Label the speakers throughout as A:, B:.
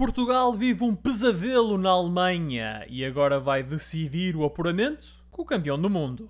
A: Portugal vive um pesadelo na Alemanha e agora vai decidir o apuramento com o campeão do mundo.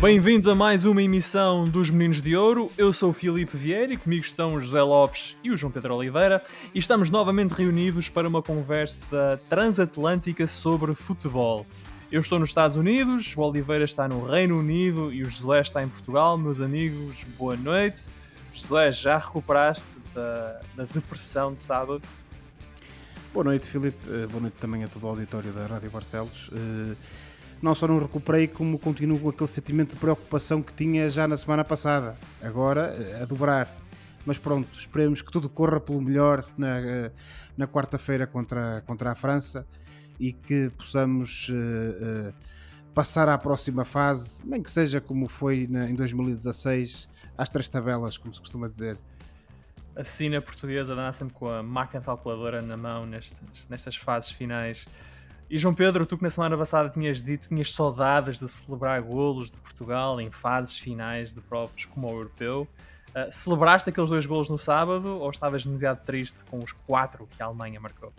A: Bem-vindos a mais uma emissão dos Meninos de Ouro. Eu sou o Filipe Vieira e comigo estão o José Lopes e o João Pedro Oliveira e estamos novamente reunidos para uma conversa transatlântica sobre futebol. Eu estou nos Estados Unidos, o Oliveira está no Reino Unido e o José está em Portugal. Meus amigos, boa noite. José, já recuperaste da, da depressão de sábado?
B: Boa noite, Filipe. Uh, boa noite também a todo o auditório da Rádio Barcelos. Uh, não só não recuperei, como continuo com aquele sentimento de preocupação que tinha já na semana passada. Agora, uh, a dobrar. Mas pronto, esperemos que tudo corra pelo melhor na, na quarta-feira contra, contra a França e que possamos uh, uh, passar à próxima fase, nem que seja como foi na, em 2016, às três tabelas, como se costuma dizer.
A: A cena portuguesa dá sempre com a máquina calculadora na mão nestas, nestas fases finais. E João Pedro, tu que na semana passada tinhas dito, tinhas saudades de celebrar golos de Portugal em fases finais de provas como o europeu. Uh, celebraste aqueles dois golos no sábado ou estavas demasiado triste com os quatro que a Alemanha marcou?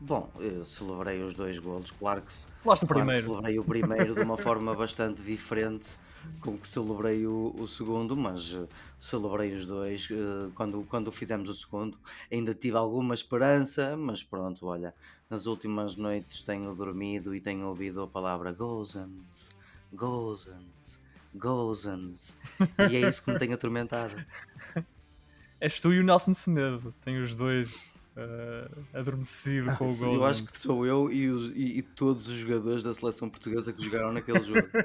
C: Bom, eu celebrei os dois golos, claro que, claro
A: primeiro.
C: que celebrei o primeiro de uma forma bastante diferente com que celebrei o, o segundo, mas uh, celebrei os dois uh, quando, quando fizemos o segundo. Ainda tive alguma esperança, mas pronto, olha, nas últimas noites tenho dormido e tenho ouvido a palavra Gozans, Gozans, Gozans, e é isso que me tem atormentado.
A: És tu e o Nelson Semedo, tem os dois uh, adormecido com o gol.
C: Eu acho que sou eu e, os, e, e, todos os jogadores da seleção portuguesa que jogaram naquele jogo.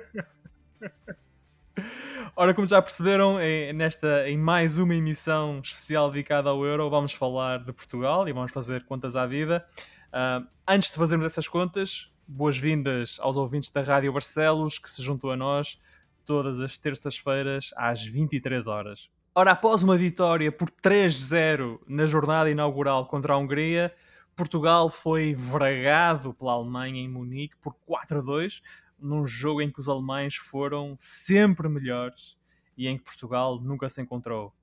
A: Ora, como já perceberam, em, nesta, em mais uma emissão especial dedicada ao Euro, vamos falar de Portugal e vamos fazer contas à vida. Uh, antes de fazermos essas contas, boas-vindas aos ouvintes da Rádio Barcelos que se juntam a nós todas as terças-feiras às 23 horas. Ora, após uma vitória por 3-0 na jornada inaugural contra a Hungria, Portugal foi vragado pela Alemanha em Munique por 4-2, num jogo em que os alemães foram sempre melhores e em que Portugal nunca se encontrou.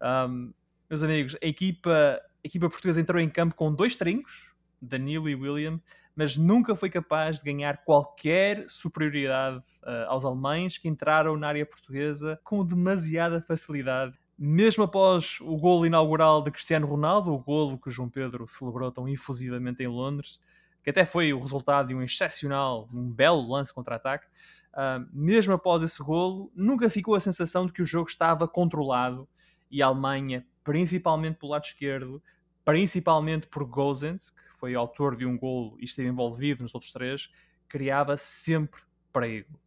A: Um, meus amigos, a equipa, a equipa portuguesa entrou em campo com dois trincos, Danilo e William, mas nunca foi capaz de ganhar qualquer superioridade uh, aos alemães que entraram na área portuguesa com demasiada facilidade. Mesmo após o golo inaugural de Cristiano Ronaldo, o golo que João Pedro celebrou tão efusivamente em Londres, que até foi o resultado de um excepcional, um belo lance contra-ataque, uh, mesmo após esse golo, nunca ficou a sensação de que o jogo estava controlado e a Alemanha, principalmente pelo lado esquerdo, principalmente por Gozens, que foi autor de um golo e esteve envolvido nos outros três, criava sempre perigo.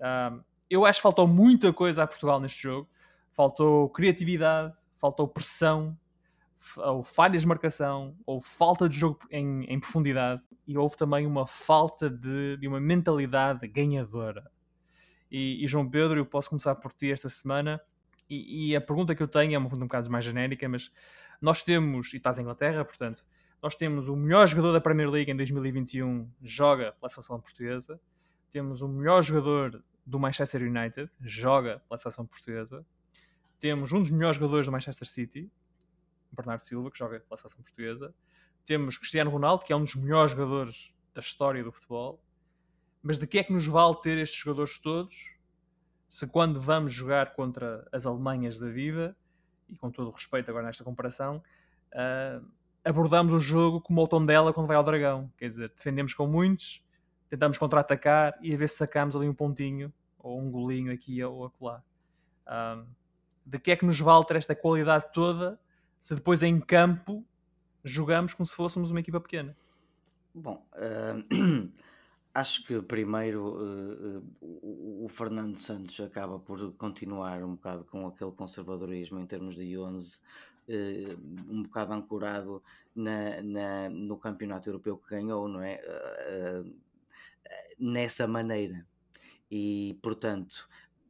A: Um, eu acho que faltou muita coisa a Portugal neste jogo. Faltou criatividade, faltou pressão, ou falhas de marcação, ou falta de jogo em, em profundidade, e houve também uma falta de, de uma mentalidade ganhadora. E, e, João Pedro, eu posso começar por ti esta semana. E, e, a pergunta que eu tenho é uma pergunta um bocado mais genérica, mas nós temos, e estás em Inglaterra, portanto, nós temos o melhor jogador da Premier League em 2021 joga pela seleção portuguesa. Temos o melhor jogador do Manchester United, joga pela seleção portuguesa. Temos um dos melhores jogadores do Manchester City, Bernardo Silva, que joga pela seleção portuguesa. Temos Cristiano Ronaldo, que é um dos melhores jogadores da história do futebol. Mas de que é que nos vale ter estes jogadores todos se quando vamos jogar contra as Alemanhas da vida e com todo o respeito agora nesta comparação, uh, abordamos o jogo como o tom dela quando vai ao dragão. Quer dizer, defendemos com muitos, tentamos contra-atacar e a ver se sacamos ali um pontinho ou um golinho aqui ou acolá. Um, de que é que nos vale ter esta qualidade toda se depois em campo jogamos como se fôssemos uma equipa pequena?
C: Bom, uh, acho que primeiro uh, uh, o Fernando Santos acaba por continuar um bocado com aquele conservadorismo em termos de 11 uh, um bocado ancorado na, na, no campeonato europeu que ganhou, não é? Uh, nessa maneira. E portanto,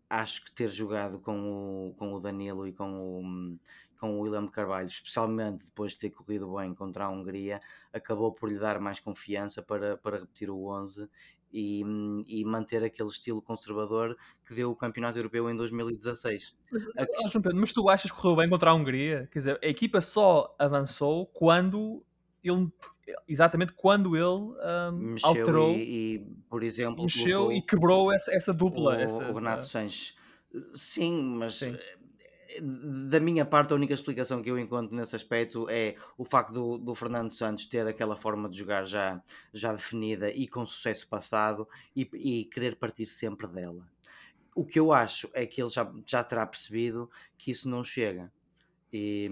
C: acho que ter jogado com o, com o Danilo e com o, com o William Carvalho, especialmente depois de ter corrido bem contra a Hungria, acabou por lhe dar mais confiança para, para repetir o 11 e, e manter aquele estilo conservador que deu o campeonato europeu em 2016.
A: Mas,
C: A quest-
A: João Pedro, mas tu achas que correu bem contra a Hungria? Quer dizer, a equipa só avançou quando ele, exatamente quando ele
C: mexeu
A: alterou,
C: e, e, por exemplo,
A: mexeu e quebrou essa, essa dupla.
C: o,
A: essa,
C: o Renato
A: essa-
C: Sanches. Sim, mas
A: Sim.
C: Da minha parte a única explicação que eu encontro nesse aspecto é o facto do, do Fernando Santos ter aquela forma de jogar já, já definida e com sucesso passado e, e querer partir sempre dela. O que eu acho é que ele já, já terá percebido que isso não chega. E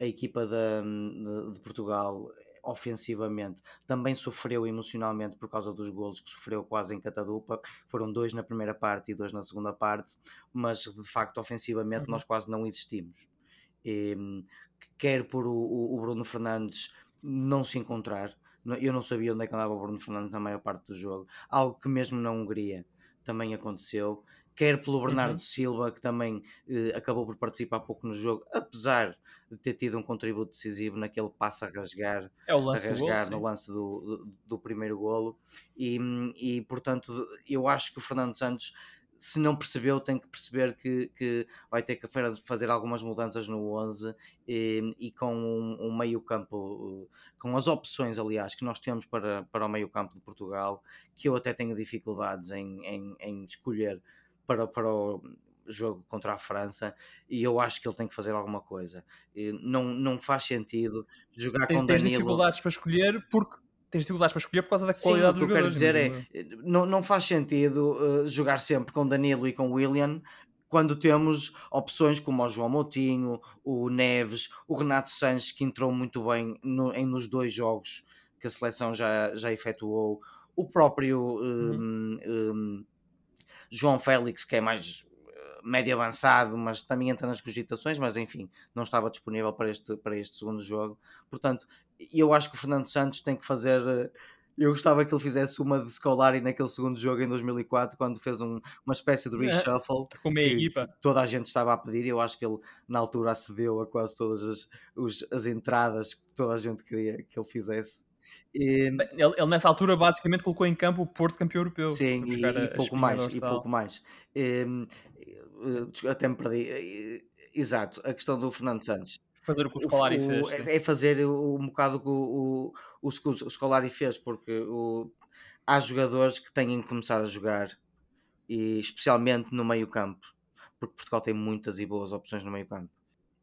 C: a equipa da- de, de Portugal, ofensivamente, também sofreu emocionalmente por causa dos golos que sofreu quase em catadupa. Foram dois na primeira parte e dois na segunda parte, mas de facto, ofensivamente,
A: Uhum.
C: nós quase não existimos. E, quer por o, o- Bruno Fernandes não se encontrar. Eu não sabia onde é que andava o Bruno Fernandes na maior parte do jogo. Algo que mesmo na Hungria também aconteceu. Quer pelo Bernardo
A: Uhum.
C: Silva, que também eh, acabou por participar pouco no jogo, apesar de ter tido um contributo decisivo naquele passo a rasgar
A: É
C: a
A: lance gol.
C: rasgar
A: sim.
C: no lance do, do, do primeiro golo e, e portanto eu acho que o Fernando Santos se não percebeu tem que perceber que, que vai ter que fa- fazer algumas mudanças no 11 e, e com um, um meio campo com as opções aliás que nós temos para, para o meio campo de Portugal que eu até tenho dificuldades em, em, em escolher para, para o jogo contra a França e eu acho que ele tem que fazer alguma coisa E não, não faz sentido jogar
A: Tens,
C: com
A: tens
C: Danilo
A: dificuldades para escolher porque tens dificuldades para escolher por causa da
C: Sim,
A: qualidade
C: o
A: dos
C: que eu quero
A: jogadores.
C: dizer
A: eu.
C: é, não, não faz sentido uh, jogar sempre com Danilo e com William quando temos opções como o João Moutinho, o Neves, o Renato Sanches, que entrou muito bem no- em nos dois jogos que a seleção já, já efetuou, o próprio
A: Uhum.
C: um, um, João Félix, que é mais uh, médio avançado, mas também entra nas cogitações, mas enfim, não estava disponível para este, para este segundo jogo. Portanto, eu acho que o Fernando Santos tem que fazer. uh, Eu gostava que ele fizesse uma de Scolari naquele segundo jogo em 2004, quando fez um- uma espécie de reshuffle
A: Com meia
C: que
A: equipa.
C: toda a gente estava a pedir. Eu acho que ele, na altura, acedeu a quase todas as, os- as entradas que toda a gente queria que ele fizesse.
A: Ele, ele nessa altura basicamente colocou em campo o Porto campeão europeu.
C: Sim, e, e pouco mais, e
A: dorsal.
C: pouco mais. Até me perdi. Exato, a questão do Fernando Santos.
A: Fazer o que o Scolari fez. sim.
C: é, é fazer um bocado o que o, o, o, o Scolari fez, porque o, há jogadores que têm que começar a jogar, e especialmente no meio campo, porque Portugal tem muitas e boas opções no meio campo.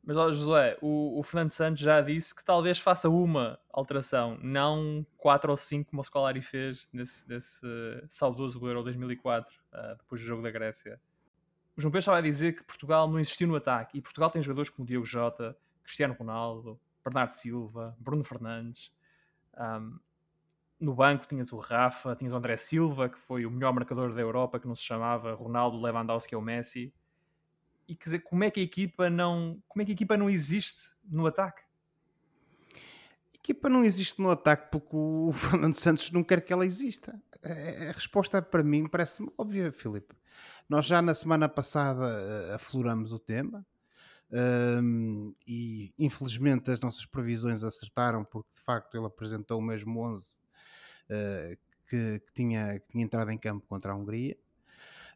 A: Mas ó, Josué, o, o Fernando Santos já disse que talvez faça uma alteração, não quatro ou cinco como o Scolari fez nesse, nesse eh, saudoso Euro 2004, ah, depois do jogo da Grécia. O João Pedro estava a dizer que Portugal não existiu no ataque e Portugal tem jogadores como Diogo Jota, Cristiano Ronaldo, Bernardo Silva, Bruno Fernandes. Ahm, no banco tinhas o Rafa, tinhas o André Silva, que foi o melhor marcador da Europa, que não se chamava Ronaldo Lewandowski ou Messi. E quer dizer, como é que a equipa não, como é que a equipa não existe no ataque?
B: A equipa não existe no ataque porque o Fernando Santos não quer que ela exista. A resposta para mim parece-me óbvia, Filipe. Nós já na semana passada eh, afloramos o tema hum, e infelizmente as nossas previsões acertaram porque de facto ele apresentou o mesmo 11 eh, que, que tinha, que tinha entrado em campo contra a Hungria.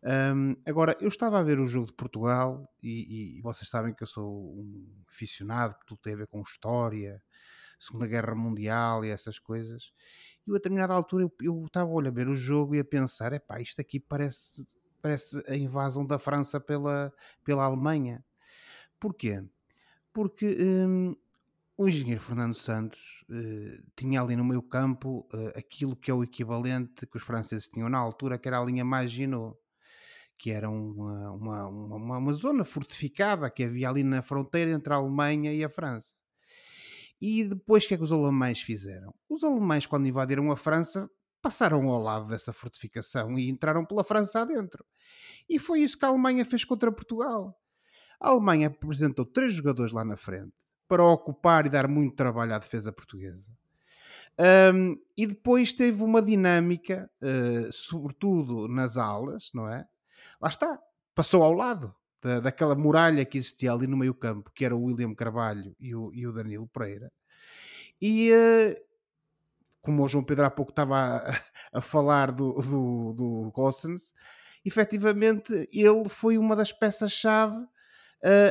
B: Hum, agora, eu estava a ver o jogo de Portugal e, e vocês sabem que eu sou um aficionado, que tudo tem a ver com história, Segunda Guerra Mundial e essas coisas. E a determinada altura eu, eu estava a olhar ver o jogo e a pensar: epá, isto aqui parece, parece a invasão da França pela, pela Alemanha. Porquê? Porque hum, o engenheiro Fernando Santos eh, tinha ali no meio campo eh, aquilo que é o equivalente que os franceses tinham na altura, que era a linha Maginot que era uma, uma, uma, uma zona fortificada que havia ali na fronteira entre a Alemanha e a França. E depois o que é que os alemães fizeram? Os alemães, quando invadiram a França, passaram ao lado dessa fortificação e entraram pela França adentro. E foi isso que a Alemanha fez contra Portugal. A Alemanha apresentou três jogadores lá na frente para ocupar e dar muito trabalho à defesa portuguesa. Um, e depois teve uma dinâmica, uh, sobretudo nas alas, não é? Lá está, passou ao lado da, daquela muralha que existia ali no meio campo, que era o William Carvalho e o, e o Danilo Pereira. E uh, como o João Pedro há pouco estava a, a falar do, do, do Gossens, efetivamente ele foi uma das peças-chave uh,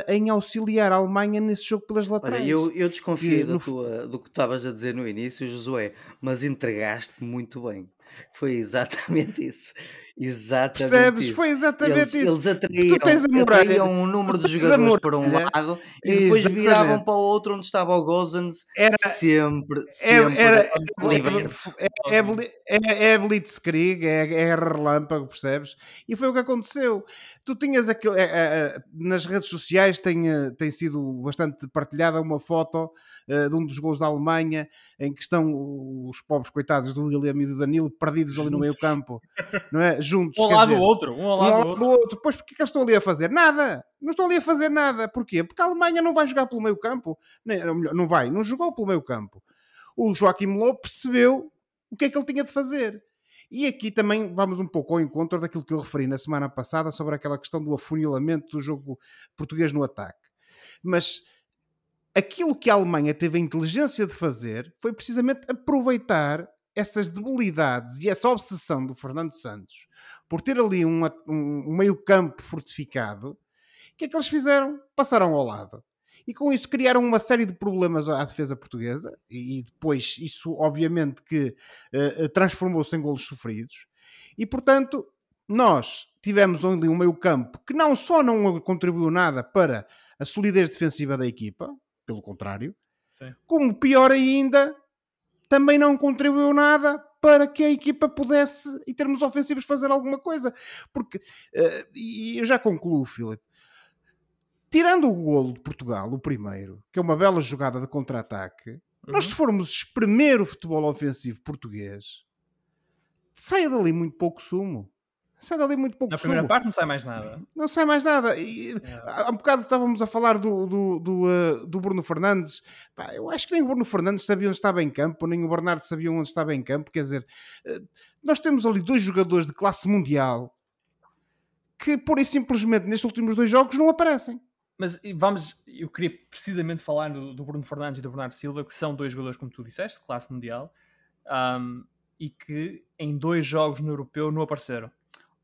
B: em auxiliar a Alemanha nesse jogo pelas laterais.
C: Olha, eu, eu desconfiei da tua, do que estavas a dizer no início, Josué, mas entregaste muito bem. Foi exatamente isso. Exatamente
B: Percebes?
C: isso.
B: Foi exatamente
C: Eles,
B: isso.
C: eles atraíam,
B: tu tens a muralha.
C: atraíam um número de jogadores para um lado e depois
B: Exatamente.
C: viravam para o outro onde estava o Gozens
B: Era,
C: sempre,
B: é,
C: sempre
B: era, é, é, bli- é, é Blitzkrieg, é, é relâmpago, percebes? E foi o que aconteceu. Tu tinhas aquele. é, é, é, nas redes sociais tem, eh, tem sido bastante partilhada uma foto eh, de um dos gols da Alemanha em que estão os pobres coitados do William e do Danilo perdidos ali no meio campo, não é? Juntos.
A: Um ao lado do outro, um ao
B: um
A: lado
B: ao
A: do
B: lado
A: outro.
B: do outro. Pois porque é que eu estou ali a fazer? Nada! Não estou ali a fazer nada. Porquê? Porque a Alemanha não vai jogar pelo meio campo. Nem- ou melhor, Não vai, não jogou pelo meio campo. O Joaquim Low percebeu o que é que ele tinha de fazer. E aqui também vamos um pouco ao encontro daquilo que eu referi na semana passada sobre aquela questão do afunilamento do jogo português no ataque. Mas aquilo que a Alemanha teve a inteligência de fazer foi precisamente aproveitar essas debilidades e essa obsessão do Fernando Santos por ter ali um, um- meio-campo fortificado. O que é que eles fizeram? Passaram ao lado. E com isso criaram uma série de problemas à defesa portuguesa, e depois isso, obviamente, que eh, transformou-se em golos sofridos. E portanto, nós tivemos ali um meio-campo que não só não contribuiu nada para a solidez defensiva da equipa, pelo contrário,
A: Sim.
B: como pior ainda, também não contribuiu nada para que a equipa pudesse, em termos ofensivos, fazer alguma coisa. Porque, eh, e eu já concluo, Filipe, tirando o golo de Portugal, o primeiro, que é uma bela jogada de contra-ataque, nós
A: Uhum.
B: se formos espremer o futebol ofensivo português, sai dali muito pouco sumo. Sai dali muito pouco
A: Na primeira
B: sumo.
A: parte não sai mais nada.
B: Não sai mais nada. E, há um bocado estávamos a falar do, do, do, uh, do Bruno Fernandes. Pá, eu acho que nem o Bruno Fernandes sabia onde estava em campo, nem o Bernardo sabia onde estava em campo. Quer dizer, uh, nós temos ali dois jogadores de classe mundial que, pura e simplesmente, nestes últimos dois jogos não aparecem.
A: Mas vamos, eu queria precisamente falar do, do Bruno Fernandes e do Bernardo Silva, que são dois jogadores, como tu disseste, de classe mundial, ahm, e que em dois jogos no europeu não apareceram.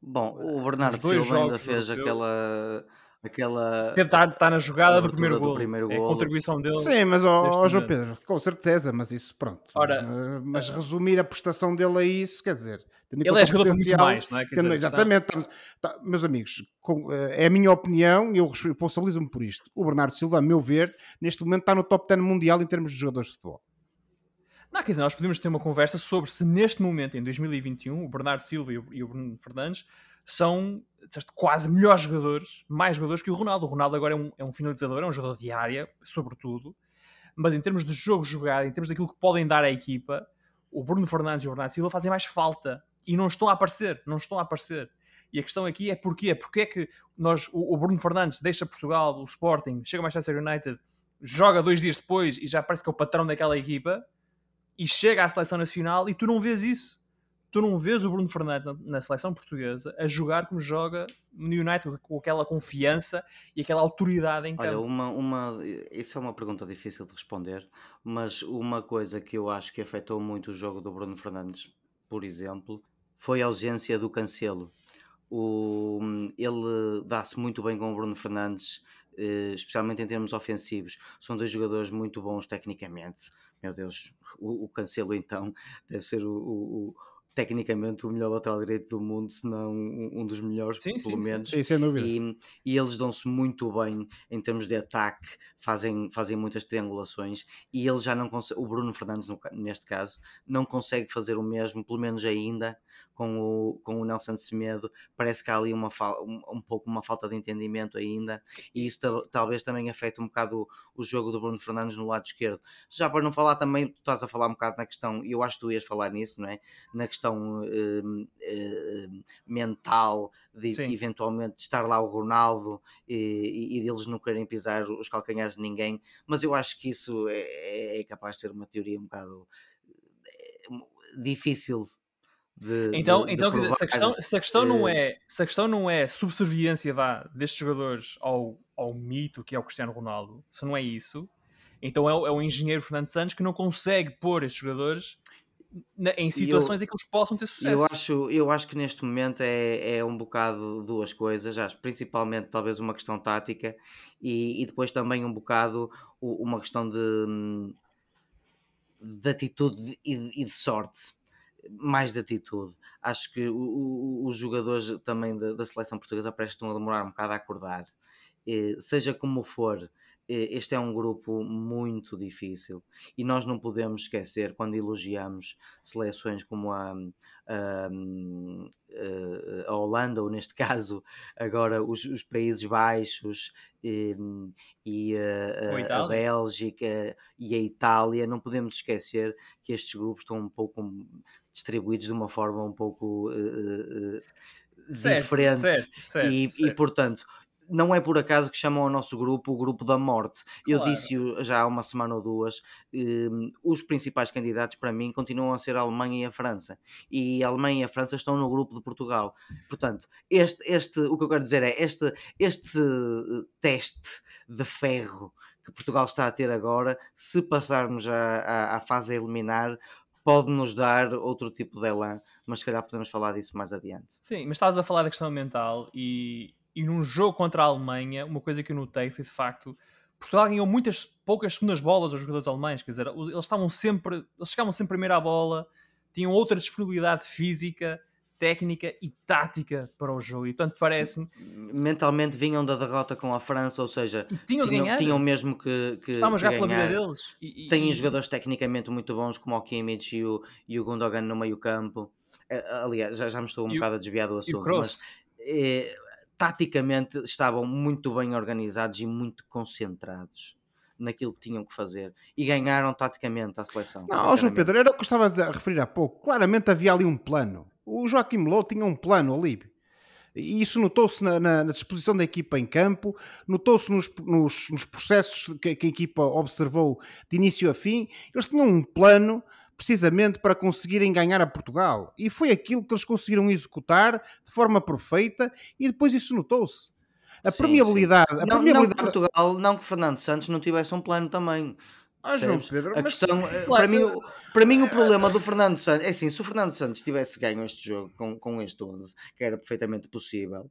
C: Bom, o Bernardo Silva ainda fez aquela. aquela
A: está tá na jogada do primeiro
C: do
A: gol.
C: primeiro
A: É a contribuição dele.
B: Sim, mas ó, João. Pedro, com certeza, mas isso pronto.
A: Ora,
B: Uh, mas resumir a prestação dele a isso, quer dizer,
A: Ele é jogador muito
B: potencial-
A: mais, não é?
B: Tendo-
A: dizer, está-
B: exatamente, estamos- tá, meus amigos, com- eh, é a minha opinião e eu responsabilizo-me por isto. O Bernardo Silva, a meu ver, neste momento está no top 10 mundial em termos de jogadores de futebol.
A: Não, quer dizer, nós podemos ter uma conversa sobre se neste momento, em 2021, o Bernardo Silva e o, Bruno Fernandes são quase melhores jogadores, mais jogadores que o Ronaldo. O Ronaldo agora é um, é um finalizador, é um jogador de área, sobretudo. Mas em termos de jogo jogado, em termos daquilo que podem dar à equipa, o Bruno Fernandes e o Bernardo Silva fazem mais falta. E não estão a aparecer, não estão a aparecer. E a questão aqui é porquê? Porquê é que nós, o, o Bruno Fernandes deixa Portugal, o Sporting, chega ao Manchester United, joga dois dias depois e já parece que é o patrão daquela equipa e chega à seleção nacional e tu não vês isso. Tu não vês o Bruno Fernandes na, seleção portuguesa a jogar como joga no United, com aquela confiança e aquela autoridade em
C: Olha,
A: campo.
C: uma, uma, isso é uma pergunta difícil de responder, mas uma coisa que eu acho que afetou muito o jogo do Bruno Fernandes, por exemplo, foi a ausência do Cancelo. O, ele dá-se muito bem com o Bruno Fernandes, eh, especialmente em termos ofensivos. São dois jogadores muito bons tecnicamente. Meu Deus, o, o Cancelo então deve ser o, o- o- tecnicamente o melhor lateral direito do mundo, se não um, dos melhores,
A: Sim,
C: pelo
A: sim.
C: menos.
B: Sim, sem dúvida.
C: E, e eles dão-se muito bem em termos de ataque, fazem, fazem muitas triangulações e ele já não consegue, o Bruno Fernandes neste caso, não consegue fazer o mesmo, pelo menos ainda, com o, com o Nelson Semedo, parece que há ali uma, um, um pouco uma falta de entendimento ainda e isso tal- talvez também afete um bocado o, o jogo do Bruno Fernandes no lado esquerdo. Já para não falar também, tu estás a falar um bocado na questão, e eu acho que tu ias falar nisso, não é? Na questão hum, hum, mental de
A: Sim.
C: eventualmente estar lá o Ronaldo e, e, deles não querem pisar os calcanhares de ninguém, mas eu acho que isso é, é capaz de ser uma teoria um bocado eh, difícil de,
A: Então,
C: de- de
A: então dizer, se a questão, se a questão não
C: Eh,
A: é se a questão não é subserviência vá, destes jogadores ao, ao mito que é o Cristiano Ronaldo, se não é isso, então é o, é o engenheiro Fernando Santos que não consegue pôr estes jogadores na, em situações eu, em que eles possam ter sucesso.
C: Eu acho, eu acho que neste momento é, é um bocado duas coisas, acho principalmente talvez uma questão tática e, e depois também um bocado uma questão de, de atitude e de, e de sorte mais de atitude. Acho que o, o, os jogadores também da, da, seleção portuguesa prestam a demorar um bocado a acordar. Eh, seja como for, este é um grupo muito difícil. E nós não podemos esquecer quando elogiamos seleções como a, a, a Holanda, ou neste caso agora os, os Países Baixos e, e a, a, Bélgica e a Itália, não podemos esquecer que estes grupos estão um pouco distribuídos de uma forma um pouco uh,
A: certo,
C: diferente.
A: certo, certo,
C: e, e portanto não é por acaso que chamam o nosso grupo o grupo da morte. Claro. Eu disse já há uma semana ou duas, um, os principais candidatos para mim continuam a ser a Alemanha e a França. E a Alemanha e a França estão no grupo de Portugal. Portanto, este, este, o que eu quero dizer é este, este eh, teste de ferro que Portugal está a ter agora, se passarmos à fase a eliminar, pode nos dar outro tipo de elan, mas se calhar podemos falar disso mais adiante.
A: Sim, mas estás a falar da questão mental e e num jogo contra a Alemanha, uma coisa que eu notei foi de facto Portugal ganhou muitas poucas segundas bolas aos jogadores alemães, quer dizer, eles estavam sempre, eles chegavam sempre primeiro à bola, tinham outra disponibilidade física, técnica e tática para o jogo. E portanto parece-me.
C: Mentalmente vinham da derrota com a França, ou seja,
A: tinham, tinham,
C: tinham mesmo que, que
A: Estavam
C: já
A: pela vida deles.
C: E, e, Têm e... jogadores tecnicamente muito bons, como o Kimmich e o, e o Gundogan no meio campo. Eh, aliás, já, já me estou um bocado a desviar do assunto, mas eh, taticamente estavam muito bem organizados e muito concentrados naquilo que tinham que fazer e ganharam taticamente a seleção.
B: Não, João Pedro, era o que estava a referir há pouco. Claramente havia ali um plano. O Joaquim Low tinha um plano ali. E isso notou-se na, na, na, disposição da equipa em campo, notou-se nos, nos, nos, processos que, que a equipa observou de início a fim. Eles tinham um plano precisamente para conseguirem ganhar a Portugal. E foi aquilo que eles conseguiram executar de forma perfeita e depois isso notou-se. A permeabilidade. A
C: não, permeabilidade... não que Portugal, não que Fernando Santos não tivesse um plano também.
B: Ah, João Pedro,
C: a questão, mas... Eh, para, mim, para mim, o problema do Fernando Santos é assim: se o Fernando Santos tivesse ganho este jogo com, com este 11, que era perfeitamente possível,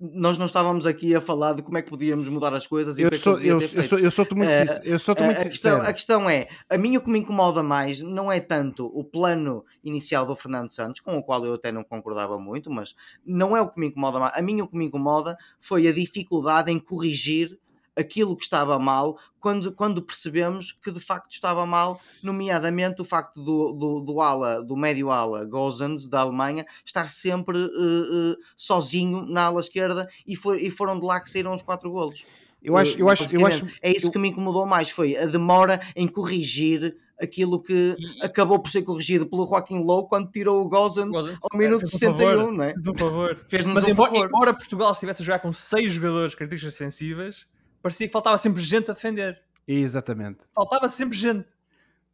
C: nós não estávamos aqui a falar de como é que podíamos mudar as coisas.
B: eu, sou, eu, eu, sou, eu sou muito, uh, eu sou muito
C: a, questão, a questão é, a mim o que me incomoda mais não é tanto o plano inicial do Fernando Santos, com o qual eu até não concordava muito, mas não é o que me incomoda mais. A mim o que me incomoda foi a dificuldade em corrigir aquilo que estava mal quando, quando percebemos que de facto estava mal, nomeadamente o facto do, do, do ala, do médio ala Gozens da Alemanha estar sempre uh, uh, sozinho na ala esquerda e, e foram de lá que saíram os quatro golos.
B: Eu acho, eu acho, eu acho,
C: é isso que me incomodou mais, foi a demora em corrigir aquilo que e... acabou por ser corrigido pelo Joaquim Low quando tirou o Gozens ao minuto 61, favor, não é?
A: Fez um favor.
C: Fez-nos
A: Mas
C: um
A: embora,
C: favor.
A: embora Portugal estivesse a jogar com seis jogadores características defensivas, parecia que faltava sempre gente a defender.
B: Exatamente.
A: Faltava sempre gente.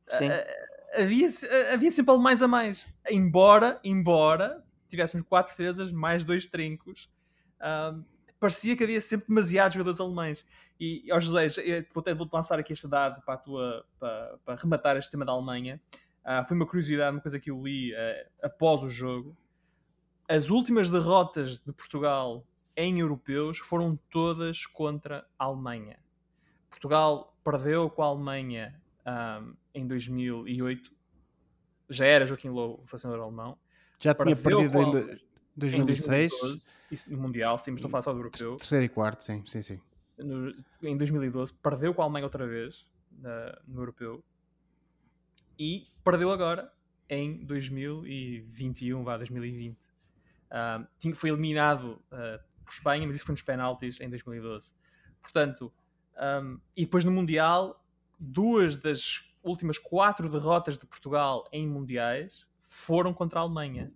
C: Sim.
A: havia, havia sempre mais a mais. Embora, embora tivéssemos quatro defesas, mais dois trincos, parecia que havia sempre demasiados jogadores alemães. E, ó José, vou, te, vou -te lançar aqui este dado para, a tua, para, para rematar este tema da Alemanha. Uh, foi uma curiosidade, uma coisa que eu li uh, após o jogo. As últimas derrotas de Portugal em europeus foram todas contra a Alemanha. Portugal perdeu com a Alemanha um, em 2008. Já era Joaquim Low, o selecionador alemão.
B: Já tinha perdido em 2006. Em 2012,
A: isso, no Mundial, sim, mas estou a falar só do europeu.
B: Terceiro e quarto, sim, sim, sim.
A: No, em 2012, perdeu com a Alemanha outra vez no europeu. E perdeu agora em 2021, vá, 2020. Um, foi eliminado uh, por Espanha, mas isso foi nos penaltis em 2012. Portanto, um, e depois no Mundial, duas das últimas quatro derrotas de Portugal em Mundiais foram contra a Alemanha.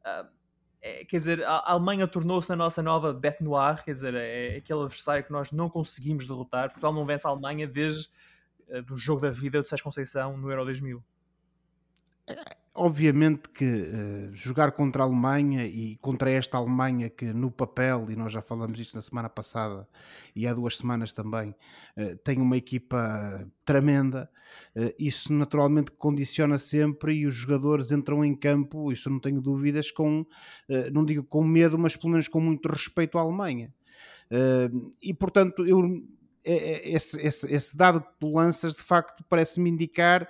A: Uh, é, quer dizer, a, Alemanha tornou-se a nossa nova bête noire, quer dizer, é, é aquele adversário que nós não conseguimos derrotar. Portugal não vence a Alemanha desde uh, do jogo da vida do Sérgio Conceição no Euro 2000.
B: Obviamente que uh, jogar contra a Alemanha e contra esta Alemanha que no papel, e nós já falamos isto na semana passada e há duas semanas também, uh, tem uma equipa tremenda, uh, isso naturalmente condiciona sempre e os jogadores entram em campo, isso não tenho dúvidas, com, não digo com medo, mas pelo menos com muito respeito à Alemanha. e portanto, eu, é, é, esse, esse, esse dado que tu lanças de facto parece-me indicar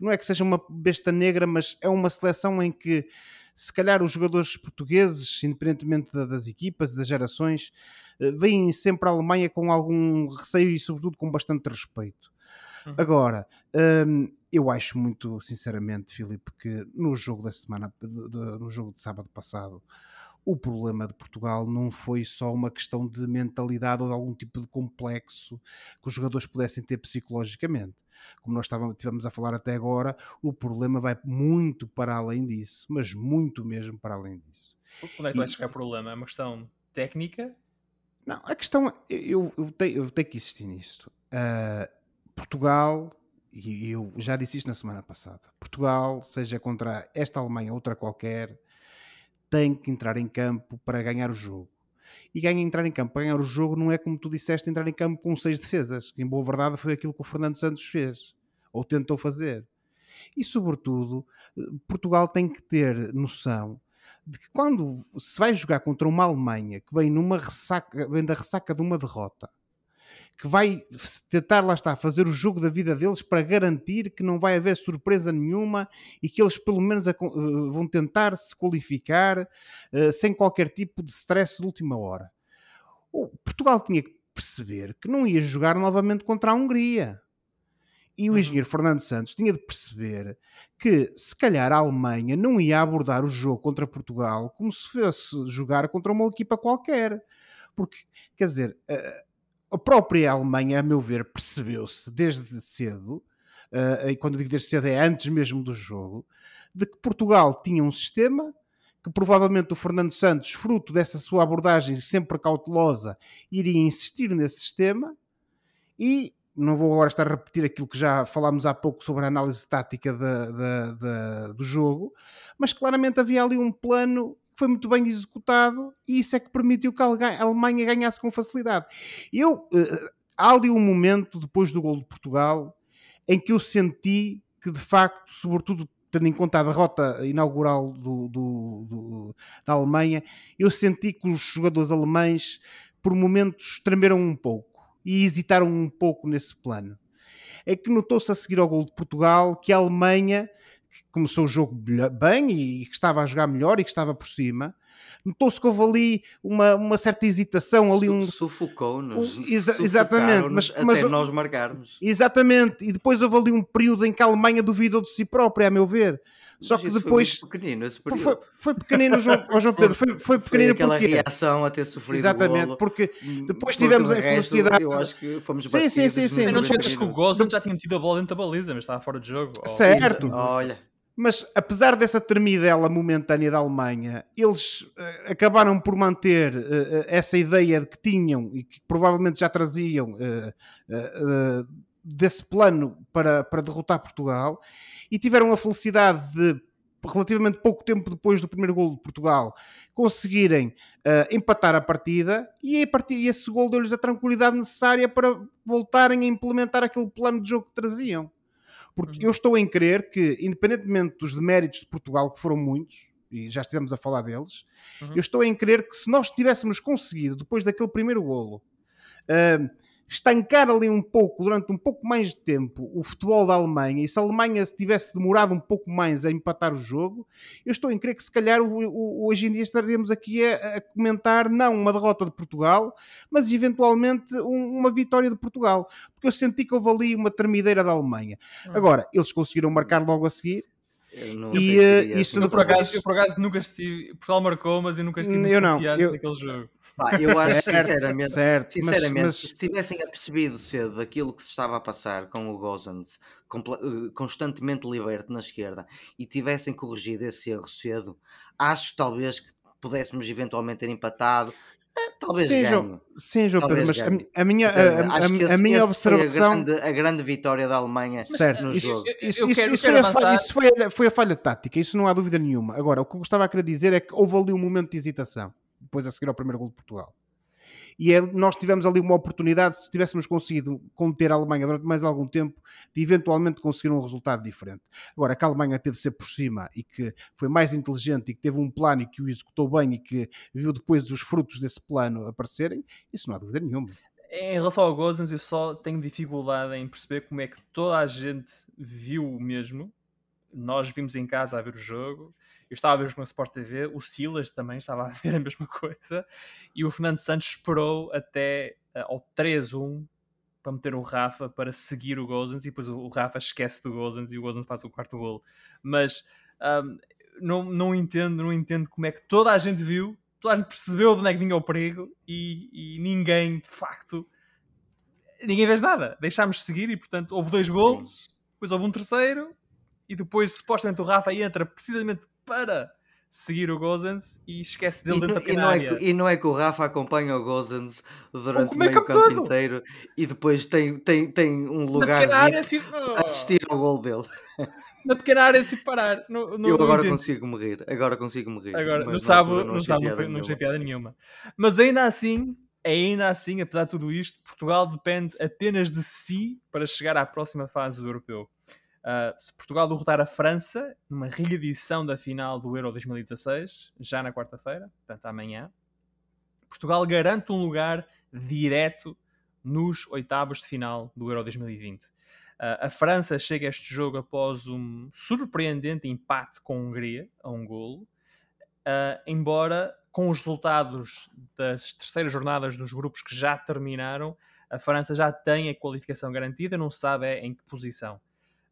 B: não é que seja uma besta negra, mas é uma seleção em que se calhar os jogadores portugueses, independentemente das equipas e das gerações, eh, veem sempre a Alemanha com algum receio e sobretudo com bastante respeito. Uhum. Agora, hum, eu acho muito sinceramente, Filipe, que no jogo da semana, no jogo de sábado passado, o problema de Portugal não foi só uma questão de mentalidade ou de algum tipo de complexo que os jogadores pudessem ter psicologicamente como nós estávamos, estivemos a falar até agora, o problema vai muito para além disso, mas muito mesmo para além disso.
A: Onde é que que é o problema? É uma questão técnica?
B: Não, a questão, eu, eu, tenho, eu tenho que insistir nisto. Uh, Portugal, e eu já disse isto na semana passada, Portugal, seja contra esta Alemanha ou outra qualquer, tem que entrar em campo para ganhar o jogo e ganha entrar em campo. Para ganhar o jogo não é como tu disseste, entrar em campo com seis defesas. Em boa verdade foi aquilo que o Fernando Santos fez, ou tentou fazer. E sobretudo, Portugal tem que ter noção de que quando se vai jogar contra uma Alemanha que vem numa ressaca, vem da ressaca de uma derrota, que vai tentar, lá está, fazer o jogo da vida deles para garantir que não vai haver surpresa nenhuma e que eles pelo menos uh, vão tentar se qualificar uh, sem qualquer tipo de stress de última hora. O Portugal tinha que perceber que não ia jogar novamente contra a Hungria. E o uhum. engenheiro Fernando Santos tinha de perceber que, se calhar, a Alemanha não ia abordar o jogo contra Portugal como se fosse jogar contra uma equipa qualquer. Porque, quer dizer, uh, a própria Alemanha, a meu ver, percebeu-se desde cedo, uh, e quando digo desde cedo é antes mesmo do jogo, de que Portugal tinha um sistema que provavelmente o Fernando Santos, fruto dessa sua abordagem sempre cautelosa, iria insistir nesse sistema. E não vou agora estar a repetir aquilo que já falámos há pouco sobre a análise tática de, de, de, do jogo, mas claramente havia ali um plano foi muito bem executado e isso é que permitiu que a Alemanha ganhasse com facilidade. Eu, uh, há ali um momento depois do gol de Portugal em que eu senti que de facto, sobretudo tendo em conta a derrota inaugural do, do, do, da Alemanha, eu senti que os jogadores alemães por momentos tremeram um pouco e hesitaram um pouco nesse plano. É que notou-se a seguir ao gol de Portugal que a Alemanha começou o jogo bem e que estava a jogar melhor e que estava por cima. Notou-se que houve ali uma, uma certa hesitação, ali um.
C: Sufocou-nos.
B: Exa exatamente, mas,
C: até
B: mas,
C: nós marcarmos.
B: Exatamente, e depois houve ali um período em que a Alemanha duvidou de si própria, a meu ver. Só mas que depois.
C: Foi pequenino esse período.
B: Foi, foi pequenino, João, oh, João Pedro. Foi, foi pequenino
C: foi aquela porque... reação a ter sofrido
B: Exatamente,
C: golo.
B: porque depois porque tivemos a infelicidade.
C: Eu acho que fomos
B: sim, sim, sim, sim.
A: Eu não esqueças que o Gozan já tinha metido a bola dentro da baliza, mas estava fora de jogo.
B: Certo.
C: Olha.
B: Mas apesar dessa tremidela momentânea da Alemanha, eles uh, acabaram por manter uh, essa ideia que tinham e que provavelmente já traziam uh, desse plano para, para derrotar Portugal e tiveram a felicidade de, relativamente pouco tempo depois do primeiro gol de Portugal, conseguirem empatar a partida e, a partir, e esse gol deu-lhes a tranquilidade necessária para voltarem a implementar aquele plano de jogo que traziam. Porque uhum. eu estou em crer que, independentemente dos deméritos de Portugal, que foram muitos, e já estivemos a falar deles, uhum. eu estou em crer que se nós tivéssemos conseguido, depois daquele primeiro golo, uh, estancar ali um pouco, durante um pouco mais de tempo, o futebol da Alemanha, e se a Alemanha se tivesse demorado um pouco mais a empatar o jogo, eu estou em crer que se calhar hoje em dia estaríamos aqui a, a, comentar não uma derrota de Portugal, mas eventualmente um, uma vitória de Portugal, porque eu senti que houve ali uma termideira da Alemanha. Hum. Agora, eles conseguiram marcar logo a seguir,
A: e uh, isso eu, por acaso, eu por acaso nunca estive. Portugal marcou, mas eu nunca estive eu não, eu, naquele jogo.
C: Pá, eu acho sinceramente, certo, sinceramente mas, mas... se tivessem apercebido cedo daquilo que se estava a passar com o Gozans eh, constantemente liberto na esquerda e tivessem corrigido esse erro cedo, acho talvez que pudéssemos eventualmente ter empatado. Eh, talvez
B: sim,
C: ganhe.
B: João, sim, João Pedro, mas a,
C: ganhe.
B: a minha,
C: dizer,
B: a, a- a
C: esse-
B: minha
C: foi
B: observação.
C: a grande, a grande vitória da Alemanha
B: Certo,
C: no
B: isso,
C: jogo.
B: Isso, isso-
A: quero-
B: isso
A: quero
B: a falha, isso foi a- foi a falha tática, isso não há dúvida nenhuma. Agora, o que eu estava a querer dizer é que houve ali um momento de hesitação, depois a seguir ao primeiro gol de Portugal. E é- nós tivemos ali uma oportunidade, se tivéssemos conseguido conter a Alemanha durante mais algum tempo, de eventualmente conseguir um resultado diferente. Agora, que a Alemanha teve ser por cima e que foi mais inteligente e que teve um plano e que o executou bem e que viu depois os frutos desse plano aparecerem, isso não há dúvida nenhuma.
A: Em relação ao Gozens, eu só tenho dificuldade em perceber como é que toda a gente viu o mesmo. Nós vimos em casa a ver o jogo. Eu estava a ver o jogo na Sport TV. O Silas também estava a ver a mesma coisa. E o Fernando Santos esperou até eh, ao 3-1 para meter o Rafa para seguir o Gozens. E depois o, Rafa esquece do Gozens e o Gozens faz o quarto gol. Mas ahm, não, não entendo, não entendo como é que toda a gente viu, toda a gente percebeu de onde é que vinha o perigo e, e ninguém, de facto, ninguém fez nada. Deixámos seguir e, portanto, houve dois gols, depois houve um terceiro e depois, supostamente, o Rafa entra precisamente para seguir o Gozens e esquece dele
C: E,
A: dentro
C: não-
A: da
C: e
A: pequena
C: não é que, e não é que o Rafa acompanha o Gozens durante
A: O meio
C: meio
A: campo
C: campo
A: todo.
C: inteiro e depois tem, tem, tem um lugar
A: área, tipo,
C: a assistir ao gol dele.
A: na pequena área de se parar. Não, não,
C: eu agora
A: entendo.
C: consigo me rir, agora consigo me rir.
A: Agora, no sábado, no sábado não,
C: piada
A: foi, não
C: nenhuma.
A: piada nenhuma. Mas ainda assim, ainda assim, apesar de tudo isto, Portugal depende apenas de si para chegar à próxima fase do europeu. Uh, se Portugal derrotar a França numa reedição da final do Euro 2016, já na quarta-feira, portanto amanhã, Portugal garante um lugar direto nos oitavos de final do Euro 2020. Uh, a França chega a este jogo após um surpreendente empate com a Hungria, a um golo, Uh, embora com os resultados das terceiras jornadas dos grupos que já terminaram, a França já tem a qualificação garantida, não sabe é em que posição.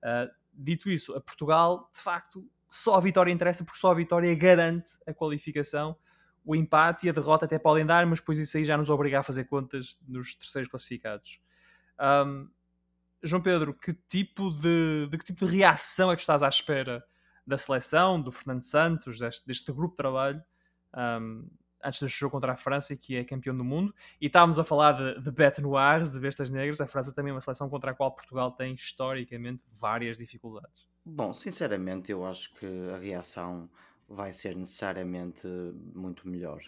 A: Uh, dito isso, a Portugal, de facto, só a vitória interessa porque só a vitória garante a qualificação. O empate e a derrota até podem dar, mas depois isso aí já nos obriga a fazer contas nos terceiros classificados. Um, João Pedro, que tipo de, de que tipo de reação é que estás à espera da seleção, do Fernando Santos, deste, deste grupo de trabalho, um, antes deste jogo contra a França, que é campeão do mundo. E estávamos a falar de, de bête noirs, de bestas negras. A França também é uma seleção contra a qual Portugal tem historicamente várias dificuldades.
C: Bom, sinceramente, eu acho que a reação vai ser necessariamente muito melhor.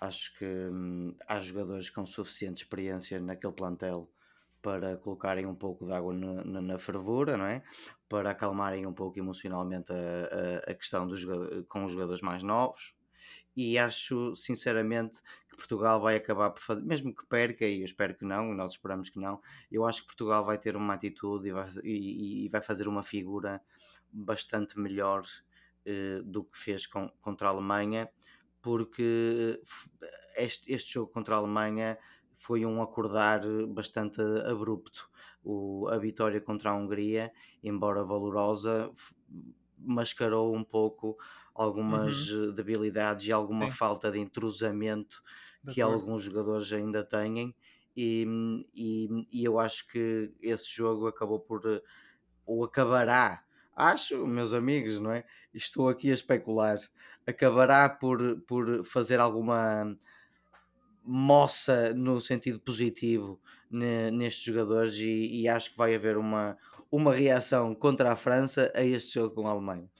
C: Acho que hum, há jogadores com suficiente experiência naquele plantel para colocarem um pouco de água na, na, na fervura, não é? Para acalmarem um pouco emocionalmente a, a, a questão dos, com os jogadores mais novos. E acho, sinceramente, que Portugal vai acabar por fazer, mesmo que perca, e eu espero que não, e nós esperamos que não, eu acho que Portugal vai ter uma atitude e vai, e, e vai fazer uma figura bastante melhor eh, do que fez com, contra a Alemanha, porque f- este, este jogo contra a Alemanha foi um acordar bastante abrupto. O, a vitória contra a Hungria, embora valorosa, mascarou um pouco algumas eh, debilidades e alguma
A: Sim.
C: falta de entrosamento
A: De
C: que
A: acordo.
C: alguns jogadores ainda têm. E, e, e eu acho que esse jogo acabou por, eh, ou acabará, acho, meus amigos, não é? Estou aqui a especular, acabará por, por fazer alguma moça no sentido positivo ne- nestes jogadores e, e acho que vai haver uma, uma reação contra a França a este jogo com a Alemanha.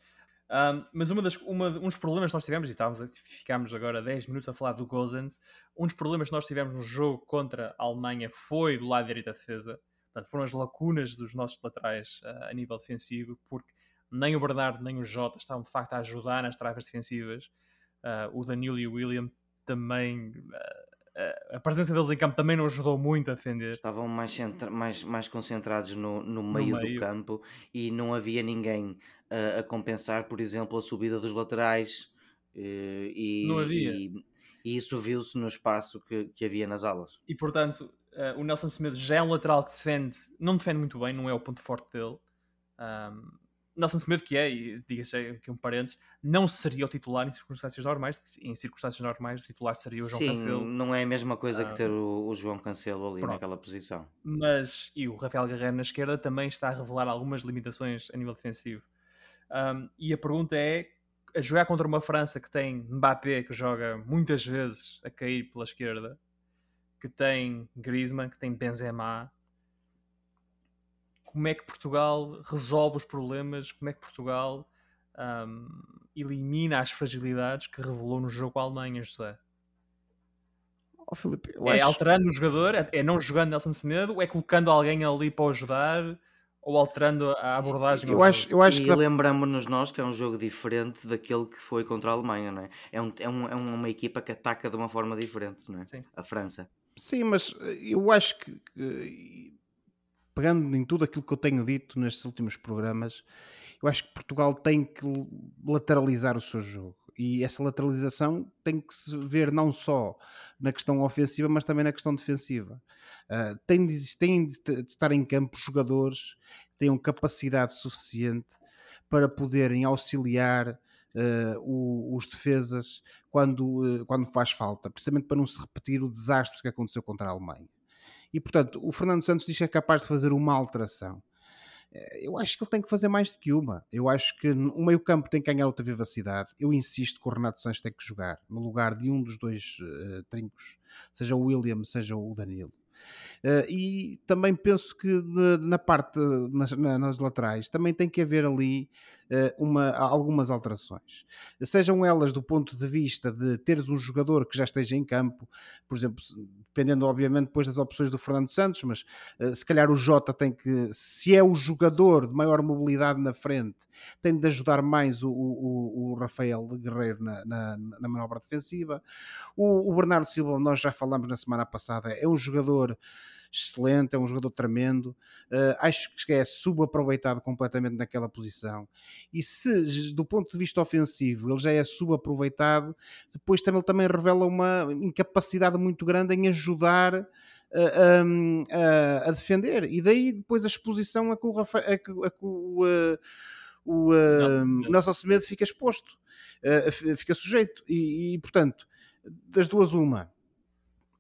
A: Um, mas uma das, uma, um dos problemas que nós tivemos, e estávamos ficámos agora 10 minutos a falar do Gozens, um dos problemas que nós tivemos no jogo contra a Alemanha foi do lado direito da defesa. Portanto, foram as lacunas dos nossos laterais uh, a nível defensivo, porque nem o Bernardo nem o Jota estavam de facto a ajudar nas travas defensivas. Uh, o Danilo e o William também. uh, a presença deles em campo também não ajudou muito a defender.
C: Estavam mais, mais, mais concentrados no, no meio
A: meio.
C: do campo e não havia ninguém uh, a compensar, por exemplo, a subida dos laterais. eh, e,
A: Não havia.
C: E, e isso viu-se no espaço que, que havia nas alas.
A: E portanto, uh, o Nelson Semedo já é um lateral que defende, não defende muito bem, não é o ponto forte dele. Um, Nelson Semedo, que é, e diga-se aqui um parênteses, não seria o titular em circunstâncias normais. Em circunstâncias normais, o titular seria o João
C: Sim,
A: Cancelo.
C: não é a mesma coisa
A: Ah.
C: que ter o, o João Cancelo ali
A: Pronto.
C: naquela posição.
A: Mas, e o Rafael Guerreiro na esquerda também está a revelar algumas limitações a nível defensivo. Um, e a pergunta é: a jogar contra uma França que tem Mbappé, que joga muitas vezes a cair pela esquerda, que tem Griezmann, que tem Benzema, como é que Portugal resolve os problemas, como é que Portugal um, elimina as fragilidades que revelou no jogo com a Alemanha, José?
B: Oh, Filipe,
A: é acho... alterando o jogador, é, é não jogando Nelson Semedo, é colocando alguém ali para ajudar, ou alterando a abordagem.
B: Eu acho, eu acho
C: e
B: que
C: lembramos-nos nós que é um jogo diferente daquele que foi contra a Alemanha, não é? É, um, é, um, é uma equipa que ataca de uma forma diferente, não é? Sim. A França.
B: Sim, mas eu acho que pegando em tudo aquilo que eu tenho dito nestes últimos programas, eu acho que Portugal tem que lateralizar o seu jogo. E essa lateralização tem que se ver não só na questão ofensiva, mas também na questão defensiva. Uh, tem, de, tem de estar em campo jogadores que tenham capacidade suficiente para poderem auxiliar uh, o, os defesas quando, uh, quando faz falta, precisamente para não se repetir o desastre que aconteceu contra a Alemanha. E portanto, o Fernando Santos diz que é capaz de fazer uma alteração. Eh, eu acho que ele tem que fazer mais do que uma. Eu acho que o meio-campo tem que ganhar outra vivacidade. Eu insisto que o Renato Santos tem que jogar no lugar de um dos dois uh, trincos, seja o William, seja o Danilo. Uh, e também penso que na, na parte, nas, na, nas laterais, também tem que haver ali uma, algumas alterações. Sejam elas do ponto de vista de teres um jogador que já esteja em campo, por exemplo, dependendo obviamente depois das opções do Fernando Santos, mas uh, se calhar o Jota tem que, se é o jogador de maior mobilidade na frente, tem de ajudar mais o, o, o Rafael Guerreiro na, na, na manobra defensiva. O, o Bernardo Silva, nós já falamos na semana passada, é um jogador excelente, é um jogador tremendo. Uh, acho que é subaproveitado completamente naquela posição. E se, do ponto de vista ofensivo, ele já é subaproveitado, depois também, ele também revela uma incapacidade muito grande em ajudar. Uh, uh, a defender, e daí depois a exposição a que o, Rafael, a que, a que o, o uh, Nelson Semedo fica exposto, fica sujeito, e, e, portanto, das duas, uma,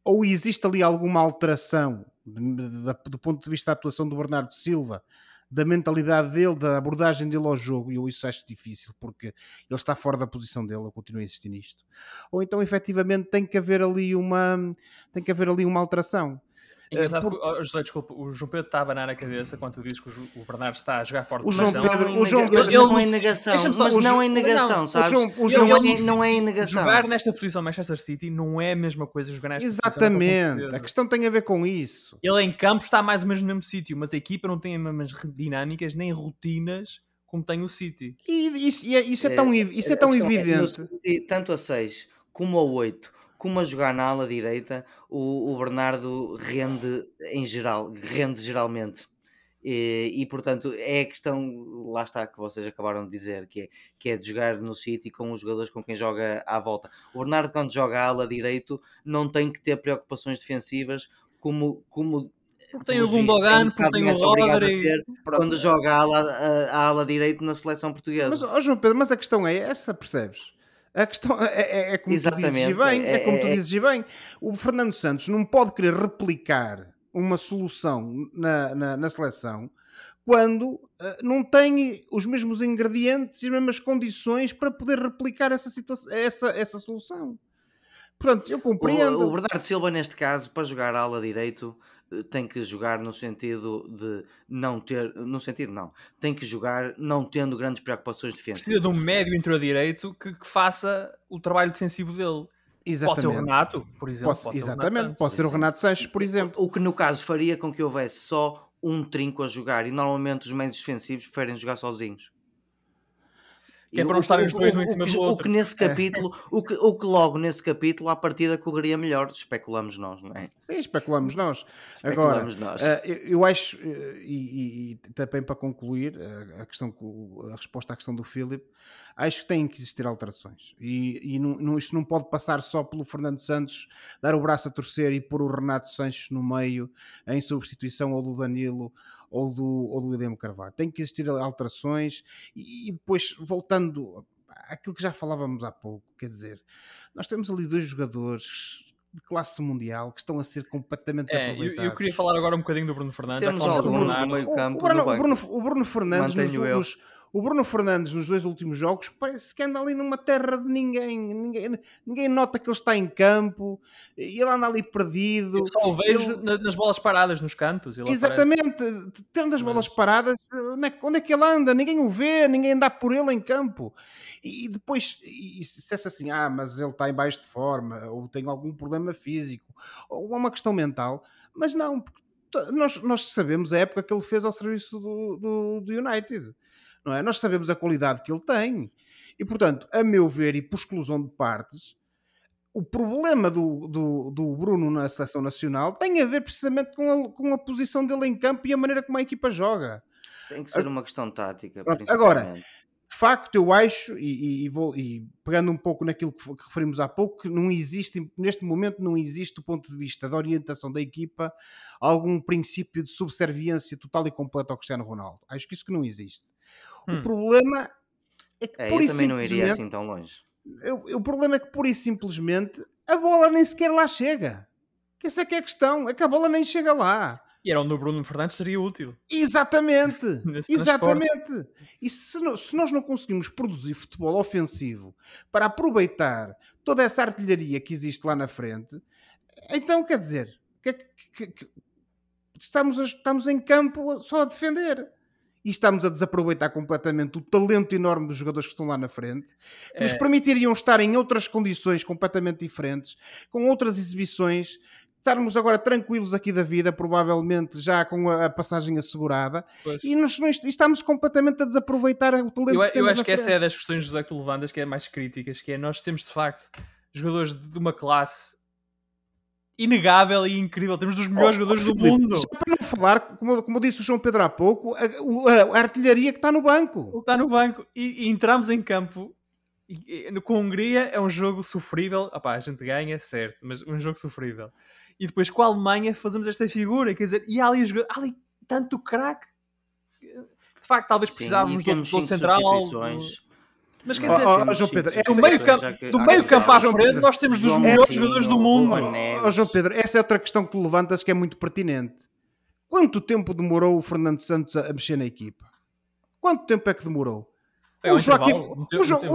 B: ou existe ali alguma alteração do ponto de vista da atuação do Bernardo Silva, da mentalidade dele, da abordagem dele ao jogo, e eu isso acho difícil porque ele está fora da posição dele, eu continuo a insistir nisto. Ou então efetivamente tem que haver ali uma tem que haver ali uma alteração.
A: Engraçado por... que, oh, José, desculpa, o João Pedro está a abanar a cabeça quando tu dizes que o Bernardo está a jogar forte
B: o João
C: Pedro,
B: o João
C: Pedro não é negação, mas não é negação, sabes? O João, o João, não, é, não é negação.
A: Jogar nesta posição Manchester City não é a mesma coisa jogar nesta
B: Exatamente.
A: posição.
B: Exatamente, a questão tem a ver com isso.
A: Ele em campo está mais ou menos no mesmo sítio, mas a equipa não tem as mesmas dinâmicas nem rotinas como tem o City.
B: E isso, isso é, tão, isso é, é tão evidente.
C: É, tanto a 6 como a 8 como a jogar na ala direita, o, o Bernardo rende em geral, rende geralmente. E, e, portanto é a questão, lá está que vocês acabaram de dizer, que é, que é de jogar no City com os jogadores com quem joga à volta. O Bernardo, quando joga à ala direito, não tem que ter preocupações defensivas como, como
A: porque tem o Gundogan, porque tem o Rodri.
C: Quando joga à ala, à ala direito na seleção portuguesa.
B: Mas, oh João Pedro, mas a questão é essa, percebes? A questão é, é, é como Exatamente. tu dizes bem, é, é como tu é, é. dizes bem. O Fernando Santos não pode querer replicar uma solução na, na, na seleção quando uh, não tem os mesmos ingredientes e as mesmas condições para poder replicar essa, situação, essa, essa solução. Portanto, eu compreendo.
C: O, o Bernardo Silva, neste caso, para jogar ala direito, tem que jogar no sentido de não ter, no sentido não, tem que jogar não tendo grandes preocupações defensivas.
A: Precisa de um médio interior direito que, que, faça o trabalho defensivo dele. Exatamente. Pode ser o Renato, por exemplo.
B: Pode, pode exatamente, pode ser o Renato Sanches, por exemplo.
C: O que no caso faria com que houvesse só um trinco a jogar e normalmente os médios defensivos preferem jogar sozinhos
A: que é para não estarem os dois um em cima do outro.
C: O que nesse é. capítulo, o, que, o que logo nesse capítulo, à partida correria melhor, especulamos nós, não é?
B: Sim, especulamos nós. Especulamos Agora, nós. Uh, eu, eu, acho, uh, e, e, também para concluir uh, a, questão, a resposta à questão do Philip, acho que têm que existir alterações. E, e não, não, isto não pode passar só pelo Fernando Santos dar o braço a torcer e pôr o Renato Sanches no meio em substituição ou do Danilo ou do, ou do William Carvalho. Tem que existir alterações e, e depois, voltando àquilo que já falávamos há pouco, quer dizer, nós temos ali dois jogadores de classe mundial que estão a ser completamente é,
A: aproveitados. Eu, eu, queria falar agora um bocadinho do Bruno Fernandes.
C: Temos alguns no meio campo. O Bruno,
B: o Bruno, o Bruno Fernandes nos, nos, O Bruno Fernandes, nos dois últimos jogos, parece que anda ali numa terra de ninguém. Ninguém, ninguém nota que ele está em campo e ele anda ali perdido.
A: Eu só o vejo ele... nas bolas paradas nos cantos.
B: Exatamente, aparece... tendo as bolas paradas, onde é, onde é, que ele anda? Ninguém o vê, ninguém anda por ele em campo. E, depois, e se dissesse assim, ah, mas ele está em baixo de forma, ou tem algum problema físico, ou é uma questão mental, mas não, porque nós, nós sabemos a época que ele fez ao serviço do, do, do United não é? Nós sabemos a qualidade que ele tem. E, portanto, a meu ver, e por exclusão de partes, o problema do, do, do Bruno na seleção nacional tem a ver precisamente com a, com a posição dele em campo e a maneira como a equipa joga.
C: Tem que ser uma questão tática.
B: Agora, de facto, eu acho, e, e, vou, e, pegando um pouco naquilo que, que, referimos há pouco, que não existe, neste momento, não existe, do ponto de vista da orientação da equipa, algum princípio de subserviência total e completa ao Cristiano Ronaldo. Acho que isso que não existe. Hum. O problema é que.
C: É, eu também não iria assim tão longe.
B: Eu, o problema é que, pura e simplesmente, a bola nem sequer lá chega. Que essa é que é a questão. É que a bola nem chega lá.
A: E era onde o Bruno Fernandes seria útil.
B: Exatamente. Exatamente. E se, se, nós não conseguimos produzir futebol ofensivo para aproveitar toda essa artilharia que existe lá na frente, então quer dizer, que, que, que, estamos, a, estamos em campo só a defender e estamos a desaproveitar completamente o talento enorme dos jogadores que estão lá na frente, que é. nos permitiriam estar em outras condições completamente diferentes, com outras exibições, estarmos agora tranquilos aqui da vida, provavelmente já com a passagem assegurada, e, nós, nós, estamos completamente a desaproveitar o talento
A: eu, Eu acho
B: que
A: frente. essa é das questões, José, que tu levantas, que é mais críticas, que é nós temos de facto jogadores de uma classe inegável e incrível. Temos dos melhores oh, jogadores do mundo.
B: Já para não falar, como, como disse o João Pedro há pouco, a, a, a artilharia que está no banco.
A: Está no banco. E, e entramos em campo. E, e, com a Hungria é um jogo sofrível. Opá, a gente ganha, certo, mas um jogo sofrível. E depois com a Alemanha fazemos esta figura. Quer dizer, e há ali, há ali tanto craque. De facto, talvez precisávamos do, do central. Mas quer dizer, oh, oh, João Pedro, do meio, campo, que, do meio campo à frente, nós temos dos melhores jogadores do mundo.
B: Oh, João Pedro, essa é outra questão que tu levantas que é muito pertinente. Quanto tempo demorou o Fernando Santos a mexer na equipa? Quanto tempo é que demorou?
A: É o, Joaquim, o, jo, o,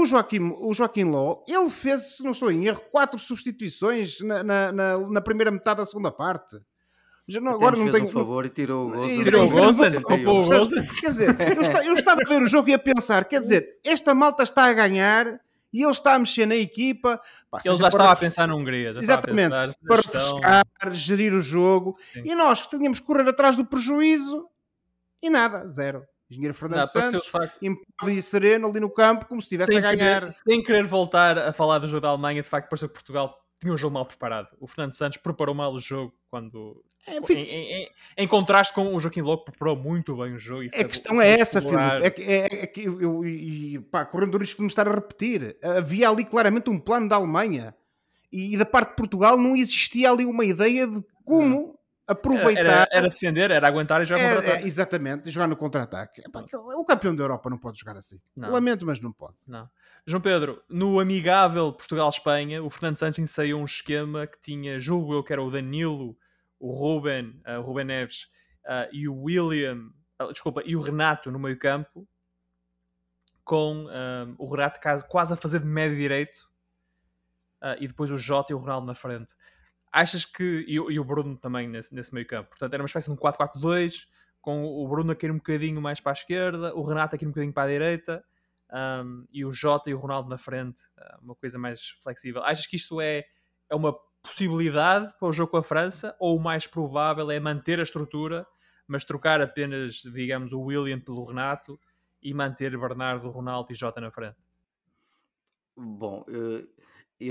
B: o, Joaquim, o Joaquim Ló, ele fez, se não estou em erro, quatro substituições na, na, na, na primeira metade da segunda parte.
C: Já não, agora não tenho. um favor e tirou o Gozens.
A: Tirou o Gozens,
B: Quer dizer, eu, está, eu estava a ver o jogo e a pensar, quer dizer, esta malta está a ganhar e ele está a mexer na equipa.
A: Pá, ele já estava a pensar na Hungria. Já
B: Exatamente,
A: a
B: para refrescar, gerir o jogo. Sim. E nós que tínhamos que correr atrás do prejuízo e nada, zero. Engenheiro Fernando não, Santos, impávido e sereno ali no campo, como se estivesse a ganhar.
A: Querer, sem querer voltar a falar do jogo da Alemanha, de facto, pareceu que Portugal tinha um jogo mal preparado. O Fernando Santos preparou mal o jogo quando. É, em, em, em, contraste com o Joaquim Loco, preparou muito bem o jogo.
B: a questão é essa, Filipe. É que, é, é que eu, e, pá, correndo o risco de me estar a repetir, havia ali claramente um plano da Alemanha e, e da parte de Portugal não existia ali uma ideia de como. Aproveitar.
A: Era, era, defender, era aguentar e jogar
B: é, contra-ataque. É, exatamente, jogar no contra-ataque. O campeão da Europa não pode jogar assim. Não. Lamento, mas não pode.
A: Não. João Pedro, no amigável Portugal-Espanha, o Fernando Santos ensaiou um esquema que tinha, julgo eu, que era o Danilo, o Ruben, uh, Ruben Neves uh, e o William, uh, desculpa, e o Renato no meio campo, com o Renato quase, quase a fazer de médio direito e depois o Jota e o Ronaldo na frente. Achas que, e, e o Bruno também nesse, nesse meio campo, portanto era uma espécie de um 4-4-2, com o Bruno a cair um bocadinho mais para a esquerda, o Renato a cair um bocadinho para a direita, um, e o Jota e o Ronaldo na frente, ah, uma coisa mais flexível. Achas que isto é, é uma possibilidade para o jogo com a França ou o mais provável é manter a estrutura, mas trocar apenas, digamos, o William pelo Renato e manter Bernardo, Ronaldo e Jota na frente?
C: Bom, eu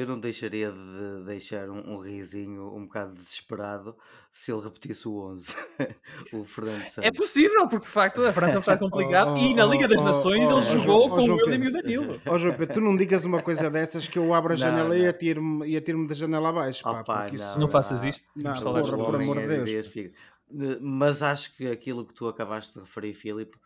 C: não deixaria de deixar um, um risinho um bocado desesperado se ele repetisse o 11, o Fernando Santos.
A: É possível, porque de facto a França está complicado oh, oh, e na Liga das oh, Nações ele jogou com o William e o Danilo.
B: Ó oh, João Pedro, tu não digas uma coisa dessas que eu abro a janela não, e atiro-me atiro da janela abaixo. Pá,
A: oh, isso... não, não faças isto.
B: Não, porra, por amor de é Deus.
C: Mas acho que aquilo que tu acabaste de referir, Filipe,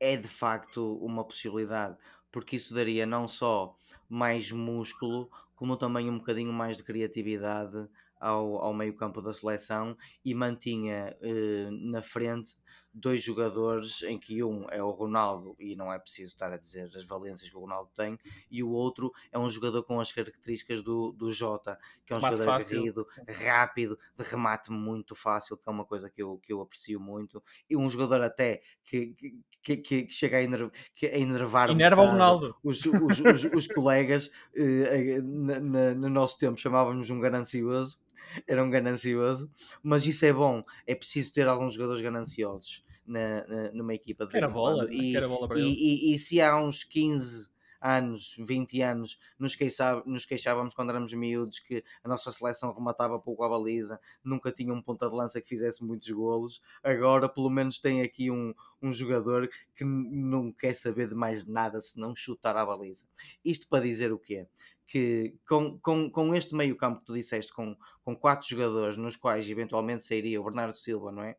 C: é de facto uma possibilidade, porque isso daria não só mais músculo, como também um bocadinho mais de criatividade ao, ao meio campo da seleção e mantinha eh, na frente dois jogadores em que um é o Ronaldo e não é preciso estar a dizer as valências que o Ronaldo tem e o outro é um jogador com as características do, do Jota que é um
A: Remate
C: jogador
A: fácil.
C: aguerrido, rápido, de remate muito fácil que é uma coisa que eu, que eu aprecio muito e um jogador até que, que, que, que chega a, enerv, que a enervar um
A: Enerva o Ronaldo.
C: os, os, os, os colegas eh, eh, no nosso tempo chamávamos um ganancioso era um ganancioso, mas isso é bom. É preciso ter alguns jogadores gananciosos na, na- numa equipa de vez
A: Quer a
C: em
A: bola.
C: E,
A: quer a bola para
C: e, e- e se há uns 15 anos, 20 anos, nos, queixa- nos queixávamos quando éramos miúdos que a nossa seleção rematava pouco a baliza, nunca tinha um ponta de lança que fizesse muitos golos. Agora, pelo menos, tem aqui um, um jogador que não quer saber de mais nada senão chutar a baliza. Isto para dizer o quê? Que com, com, com este meio campo que tu disseste, com, com quatro jogadores, nos quais eventualmente sairia o Bernardo Silva, não é?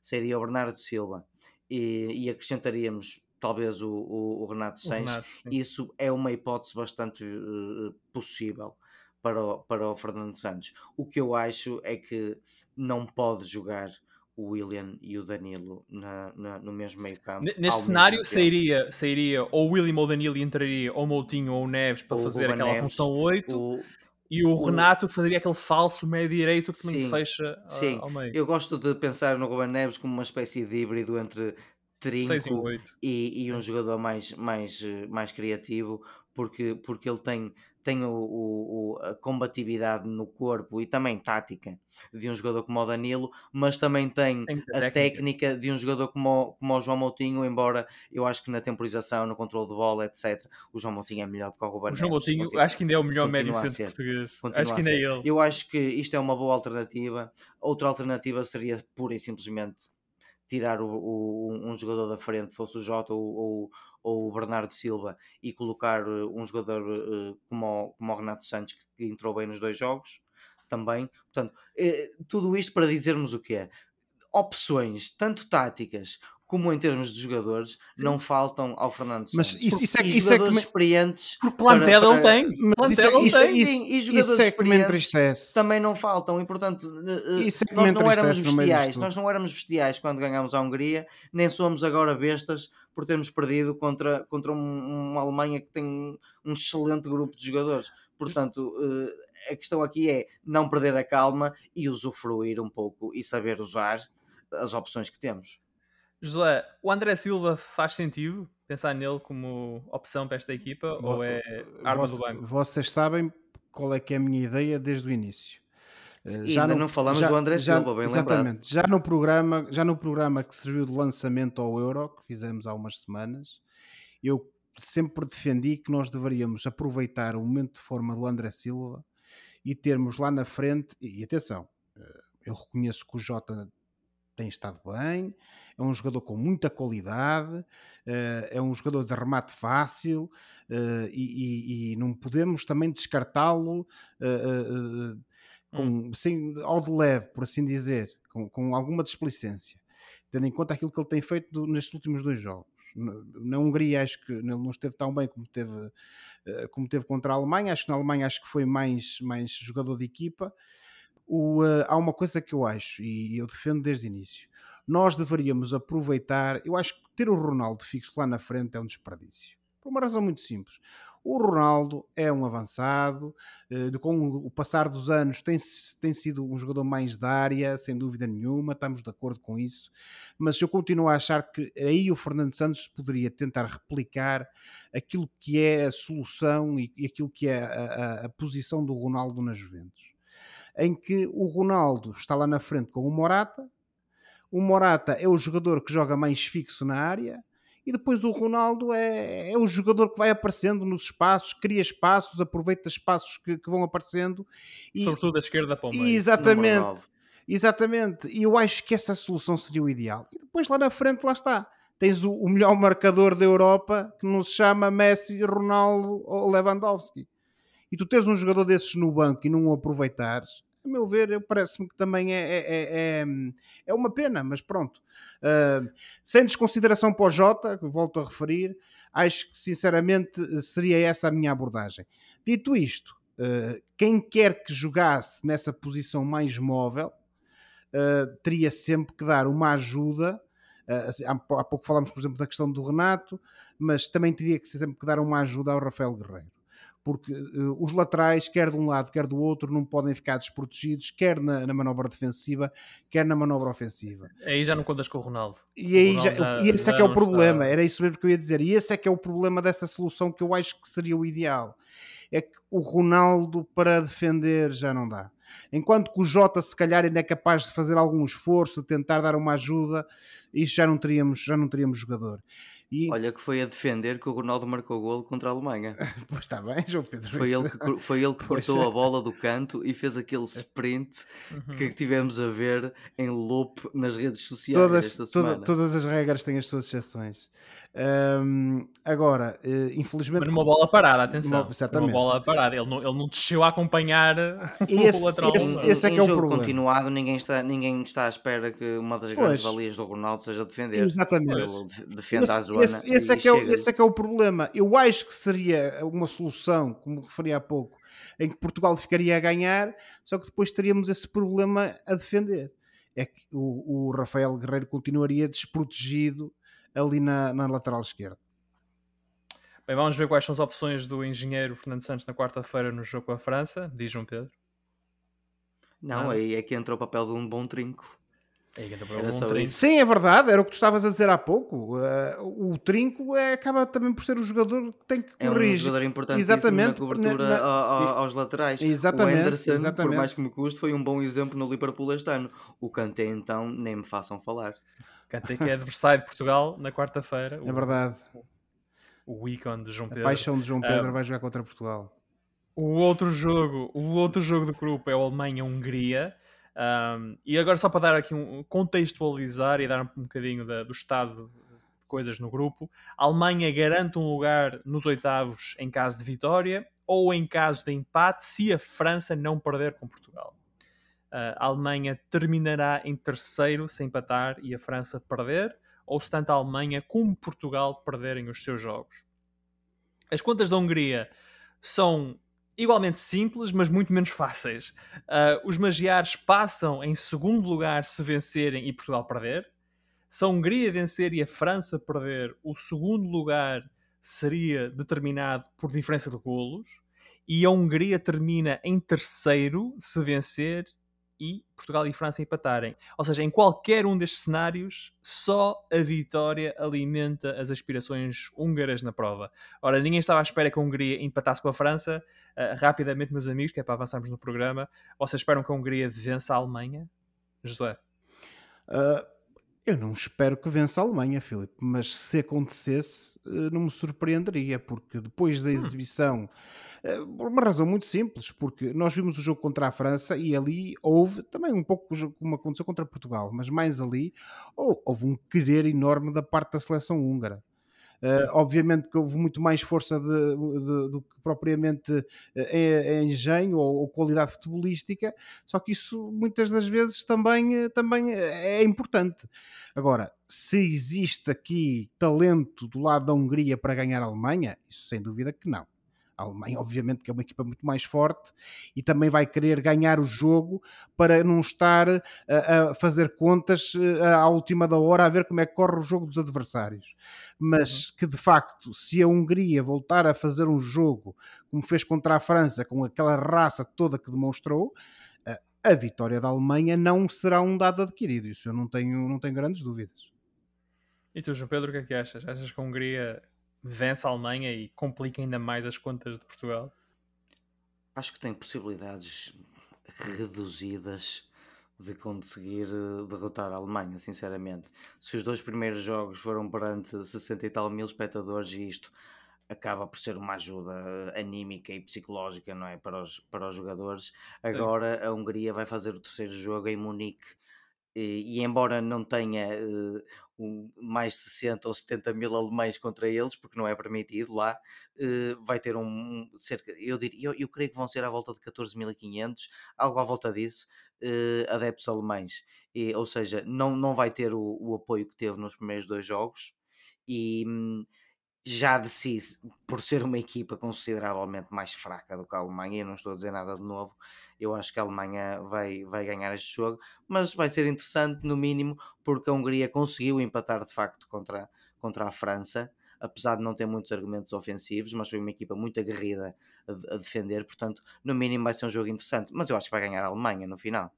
C: Sairia o Bernardo Silva e, e acrescentaríamos talvez o, o, o Renato
A: O
C: Sanches.
A: Renato, sim.
C: Isso é uma hipótese bastante eh, possível para o, para o Fernando Santos. O que eu acho é que não pode jogar o William e o Danilo na, na- no mesmo meio campo.
A: Neste cenário
C: tempo.
A: sairia, sairia ou o William ou o Danilo e entraria ou o Moutinho ou o Neves para
C: Ou
A: fazer aquela
C: Neves,
A: função 8
C: O-
A: e o
C: o-
A: Renato fazeria aquele falso meio direito que também
C: Sim,
A: fecha ah,
C: sim.
A: ao meio.
C: Eu gosto de pensar no Ruben Neves como uma espécie de híbrido entre
A: 6 e um
C: trinco
A: 8.
C: e, e um jogador mais, mais, eh, mais criativo, porque, porque ele tem, tem o, o- a combatividade no corpo e também tática de um jogador como o Danilo, mas também tem
A: Tem
C: a
A: técnica.
C: técnica de um jogador como o, como o João Moutinho, embora eu acho que na temporização, no controle de bola, etc., o João Moutinho é melhor do que o Ruben
A: O João
C: Neves.
A: Moutinho,
C: Continua-
A: acho que ainda é o melhor médio centro português.
C: continua
A: Acho que ainda é ele.
C: Eu acho que isto é uma boa alternativa. Outra alternativa seria pura e simplesmente tirar o, o- um jogador da frente, fosse o Jota ou, ou, ou o Bernardo Silva, e colocar eh, um jogador eh, como, o, como o Renato Santos, que, que entrou bem nos dois jogos também. Portanto, eh, tudo isto para dizermos o quê? Opções, tanto táticas como em termos de jogadores, não faltam ao Fernando
B: Mas
C: Santos.
B: isso- isso é- isso é que
C: jogadores
B: me-
C: experientes.
A: Porque plantel
C: para-
A: ele tem.
B: Mas isso,
A: Plantel
B: é,
A: ele
B: isso,
A: tem.
B: isso,
C: Sim, e
B: isso
C: jogadores
B: é que me
C: experientes
B: entristece.
C: também não faltam e portanto eh, eh,
B: Isso é
C: nós não éramos bestiais nós não éramos bestiais quando ganhámos a Hungria nem somos agora bestas por termos perdido contra, contra um- uma Alemanha que tem um, um excelente grupo de jogadores portanto eh, a questão aqui é não perder a calma e usufruir um pouco e saber usar as opções que temos
A: José, o André Silva faz sentido pensar nele como opção para esta equipa ou é arma
B: Voce-
A: do banco?
B: Vocês sabem qual é que é a minha ideia desde o início. Eh,
C: E ainda não falamos do André Silva, bem
B: Exatamente. Já no, programa, já no programa que serviu de lançamento ao Euro, que fizemos há umas semanas, eu sempre defendi que nós deveríamos aproveitar o momento de forma do André Silva e termos lá na frente, e atenção, eh, eu reconheço que o Jota tem estado bem, é um jogador com muita qualidade, eh, é um jogador de remate fácil eh, e, e- e não podemos também descartá-lo eh, com, sem, ao de leve, por assim dizer, com, com alguma displicência, tendo em conta aquilo que ele tem feito do- nestes últimos dois jogos. Na- Na Hungria acho que ele não esteve tão bem como teve, como teve contra a Alemanha, acho que na Alemanha acho que foi mais, mais jogador de equipa, o, eh, há uma coisa que eu acho e eu defendo desde o início. Nós deveríamos aproveitar. Eu acho que ter o Ronaldo fixo lá na frente é um desperdício. Por uma razão muito simples. O Ronaldo é um avançado, eh, com o passar dos anos tem, tem sido um jogador mais da área, sem dúvida nenhuma, estamos de acordo com isso, mas eu continuo a achar que aí o Fernando Santos poderia tentar replicar aquilo que é a solução e, e aquilo que é a, a- a posição do Ronaldo na Juventus em que o Ronaldo está lá na frente com o Morata, o Morata é o jogador que joga mais fixo na área e depois o Ronaldo é, é o jogador que vai aparecendo nos espaços, cria espaços, aproveita espaços que, que vão aparecendo e,
A: Sobretudo da esquerda para o meio.
B: Exatamente, exatamente, e eu acho que essa solução seria o ideal. E depois lá na frente, lá está. Tens o, o melhor marcador da Europa que não se chama Messi, Ronaldo ou Lewandowski. E tu tens um jogador desses no banco e não o aproveitares, a meu ver, parece-me que também é, é, é, é- é uma pena, mas pronto. Uh, sem desconsideração para o Jota, que volto a referir, acho que sinceramente seria essa a minha abordagem. Dito isto, uh, quem quer que jogasse nessa posição mais móvel uh, teria sempre que dar uma ajuda. Uh, há pouco falámos, por exemplo, da questão do Renato, mas também teria que sempre que dar uma ajuda ao Rafael Guerreiro porque uh, os laterais, quer de um lado, quer do outro, não podem ficar desprotegidos, quer na, na, manobra defensiva, quer na manobra ofensiva.
A: Aí já não contas com o Ronaldo.
B: E, aí já, já, e esse é que é o problema, está... era isso mesmo que eu ia dizer, e esse é que é o problema dessa solução que eu acho que seria o ideal. É que o Ronaldo para defender já não dá. Enquanto que o Jota se calhar ainda é capaz de fazer algum esforço, de tentar dar uma ajuda, isso já não teríamos, já não teríamos jogador.
C: E... Olha que foi a defender que o Ronaldo marcou golo contra a Alemanha.
B: pois está bem, João Pedro.
C: Foi ele que, foi ele que cortou a bola do canto e fez aquele sprint uhum. que tivemos a ver em loop nas redes sociais
B: todas, toda, todas as regras têm as suas exceções. Um, agora, uh, infelizmente.
A: Mas numa bola parada, atenção. Uma, Uma bola parada. Ele não, ele não desceu a acompanhar
B: esse, o lateral. Esse, esse é que é
C: o jogo
B: problema.
C: continuado, ninguém está, ninguém está à espera que uma das pois. grandes valias do Ronaldo seja defender.
B: Exatamente.
C: Ele defende esse, a zona.
B: Esse, esse é que é, o, esse é que é o problema. Eu acho que seria uma solução, como referi há pouco, em que Portugal ficaria a ganhar, só que depois teríamos esse problema a defender. É que o, o Rafael Guerreiro continuaria desprotegido ali na, na lateral esquerda.
A: Bem, vamos ver quais são as opções do engenheiro Fernando Santos na quarta-feira no jogo com a França, diz João Pedro.
C: Não, ah. aí é que entra o papel de um bom trinco.
B: Um trinco. Sim, é verdade, era o que tu estavas a dizer há pouco. Uh, o trinco é, acaba também por ser o jogador que tem que corrigir. É um
C: jogador importante exatamente, na cobertura na, na, aos laterais.
B: Exatamente,
C: o Anderson,
B: exatamente.
C: por mais que me custe, foi um bom exemplo no Liverpool este ano. O Kanté, então, nem me façam falar.
A: Kanté que é adversário de Portugal na quarta-feira.
B: É verdade.
A: O, ícone de João Pedro.
B: A paixão de João Pedro vai jogar contra Portugal.
A: O outro jogo, o outro jogo do grupo é o Alemanha-Hungria. Um, e agora só para dar aqui um contextualizar e dar um bocadinho da, do estado de coisas no grupo, a Alemanha garante um lugar nos oitavos em caso de vitória ou em caso de empate se a França não perder com Portugal a Alemanha terminará em terceiro se empatar e a França perder, ou se tanto a Alemanha como Portugal perderem os seus jogos. As contas da Hungria são igualmente simples, mas muito menos fáceis. Uh, os magiares passam em segundo lugar se vencerem e Portugal perder. Se a Hungria vencer e a França perder, o segundo lugar seria determinado por diferença de golos. E a Hungria termina em terceiro se vencer e Portugal e França empatarem. Ou seja, em qualquer um destes cenários, só a vitória alimenta as aspirações húngaras na prova. Ora, ninguém estava à espera que a Hungria empatasse com a França. Uh, rapidamente, meus amigos, que é para avançarmos no programa, vocês esperam que a Hungria vença a Alemanha? Josué?
B: Uh, eu não espero que vença a Alemanha, Filipe, mas se acontecesse, eh, não me surpreenderia, porque depois da hum. exibição, eh, por uma razão muito simples, porque nós vimos o jogo contra a França e ali houve também um pouco como aconteceu contra Portugal, mas mais ali houve um querer enorme da parte da seleção húngara. Uh, obviamente que houve muito mais força de, de, do que propriamente é, é engenho ou, ou, qualidade futebolística, só que isso muitas das vezes também, uh, também é importante. Agora, se existe aqui talento do lado da Hungria para ganhar a Alemanha, isso sem dúvida que não. A Alemanha, obviamente, que é uma equipa muito mais forte e também vai querer ganhar o jogo para não estar a, a fazer contas eh, à última da hora a ver como é que corre o jogo dos adversários. Mas uhum. que de facto, se a Hungria voltar a fazer um jogo como fez contra a França, com aquela raça toda que demonstrou, eh, a vitória da Alemanha não será um dado adquirido. Isso eu não tenho, não tenho grandes dúvidas.
A: E tu, João Pedro, o que é que achas? Achas que a Hungria vence a Alemanha e complica ainda mais as contas de Portugal?
C: Acho que tem possibilidades reduzidas de conseguir eh, derrotar a Alemanha, sinceramente. Se os dois primeiros jogos foram perante 60 e tal mil espectadores e isto acaba por ser uma ajuda eh, anímica e psicológica, não é, para os, para os jogadores. Agora Sim. a Hungria vai fazer o terceiro jogo em Munique e, e embora não tenha uh, um, mais 60 ou 70 mil alemães contra eles, porque não é permitido lá, uh, vai ter um, cerca, eu, diria, eu, eu, creio que vão ser à volta de 14.500, algo à volta disso, uh, adeptos alemães. E, ou seja, não, não vai ter o, o, apoio que teve nos primeiros dois jogos e, já de si, por ser uma equipa consideravelmente mais fraca do que a Alemanha, eu não estou a dizer nada de novo, eu acho que a Alemanha vai, vai ganhar este jogo, mas vai ser interessante no mínimo, porque a Hungria conseguiu empatar de facto contra, contra a França, apesar de não ter muitos argumentos ofensivos, mas foi uma equipa muito aguerrida a, defender, portanto, no mínimo vai ser um jogo interessante, mas eu acho que vai ganhar a Alemanha no final.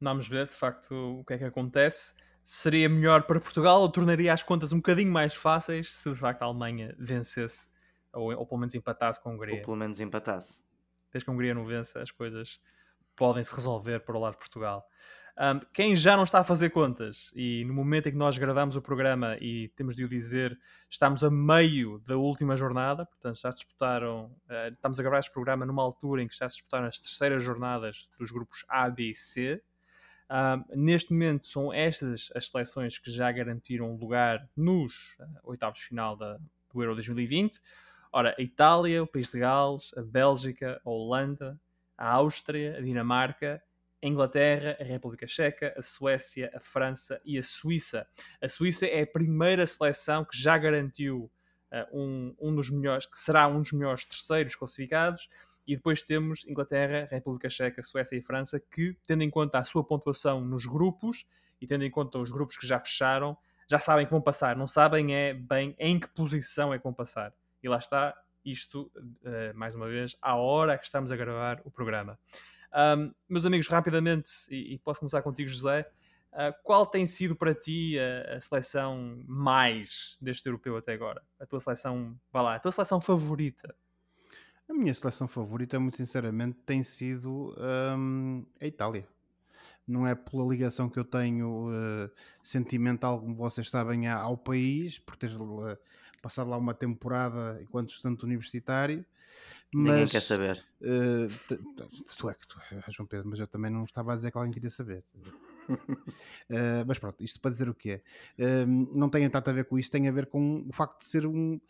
A: Vamos ver de facto o que é que acontece seria melhor para Portugal ou tornaria as contas um bocadinho mais fáceis se de facto a Alemanha vencesse ou, ou pelo menos empatasse com a Hungria.
C: Ou pelo menos empatasse.
A: Desde que a Hungria não vença, as coisas podem se resolver para o lado de Portugal. Um, quem já não está a fazer contas e no momento em que nós gravamos o programa e temos de o dizer, estamos a meio da última jornada, portanto já disputaram, uh, estamos a gravar este programa numa altura em que já se disputaram as terceiras jornadas dos grupos A, B e C. Uh, neste momento são estas as seleções que já garantiram lugar nos uh, oitavos de final da, do Euro 2020. Ora, a Itália, o País de Gales, a Bélgica, a Holanda, a Áustria, a Dinamarca, a Inglaterra, a República Checa, a Suécia, a França e a Suíça. A Suíça é a primeira seleção que já garantiu uh, um, um dos melhores, que será um dos melhores terceiros classificados e depois temos Inglaterra, República Checa, Suécia e França, que, tendo em conta a sua pontuação nos grupos e tendo em conta os grupos que já fecharam, já sabem que vão passar. Não sabem é bem em que posição é que vão passar. E lá está, isto, uh, mais uma vez, à hora que estamos a gravar o programa. Um, meus amigos, rapidamente, e, e, posso começar contigo, José, uh, qual tem sido para ti a, a, seleção mais deste europeu até agora? A tua seleção, vá lá, a tua seleção favorita?
B: A minha seleção favorita, muito sinceramente, tem sido hum, a Itália. Não é pela ligação que eu tenho uh, sentimental, como vocês sabem, ao país, por ter passado lá uma temporada enquanto estudante universitário.
C: Mas, Ninguém quer saber.
B: Uh, tu é que tu é, João Pedro, mas eu também não estava a dizer que alguém queria saber. Uh, mas pronto, isto para dizer o que é. Uh, não tem tanto a ver com isso, tem a ver com o facto de ser um,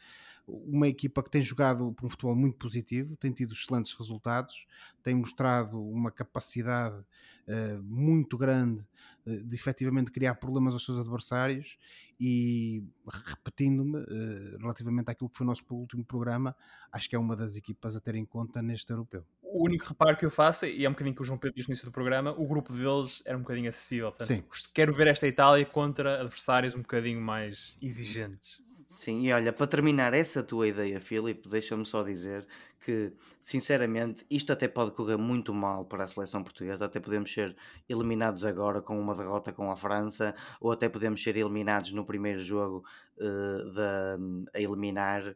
B: uma equipa que tem jogado um futebol muito positivo, tem tido excelentes resultados, tem mostrado uma capacidade uh, muito grande uh, de efetivamente criar problemas aos seus adversários e repetindo-me uh, relativamente àquilo que foi o nosso último programa, acho que é uma das equipas a ter em conta neste europeu.
A: O único reparo que eu faço, e é um bocadinho que o João Pedro disse no início do programa, o grupo deles era um bocadinho acessível. Portanto, Sim. quero ver esta Itália contra adversários um bocadinho mais exigentes.
C: Sim, e olha, para terminar essa tua ideia, Filipe, deixa-me só dizer que, sinceramente, isto até pode correr muito mal para a seleção portuguesa. Até podemos ser eliminados agora com uma derrota com a França, ou até podemos ser eliminados no primeiro jogo uh, da, a eliminar.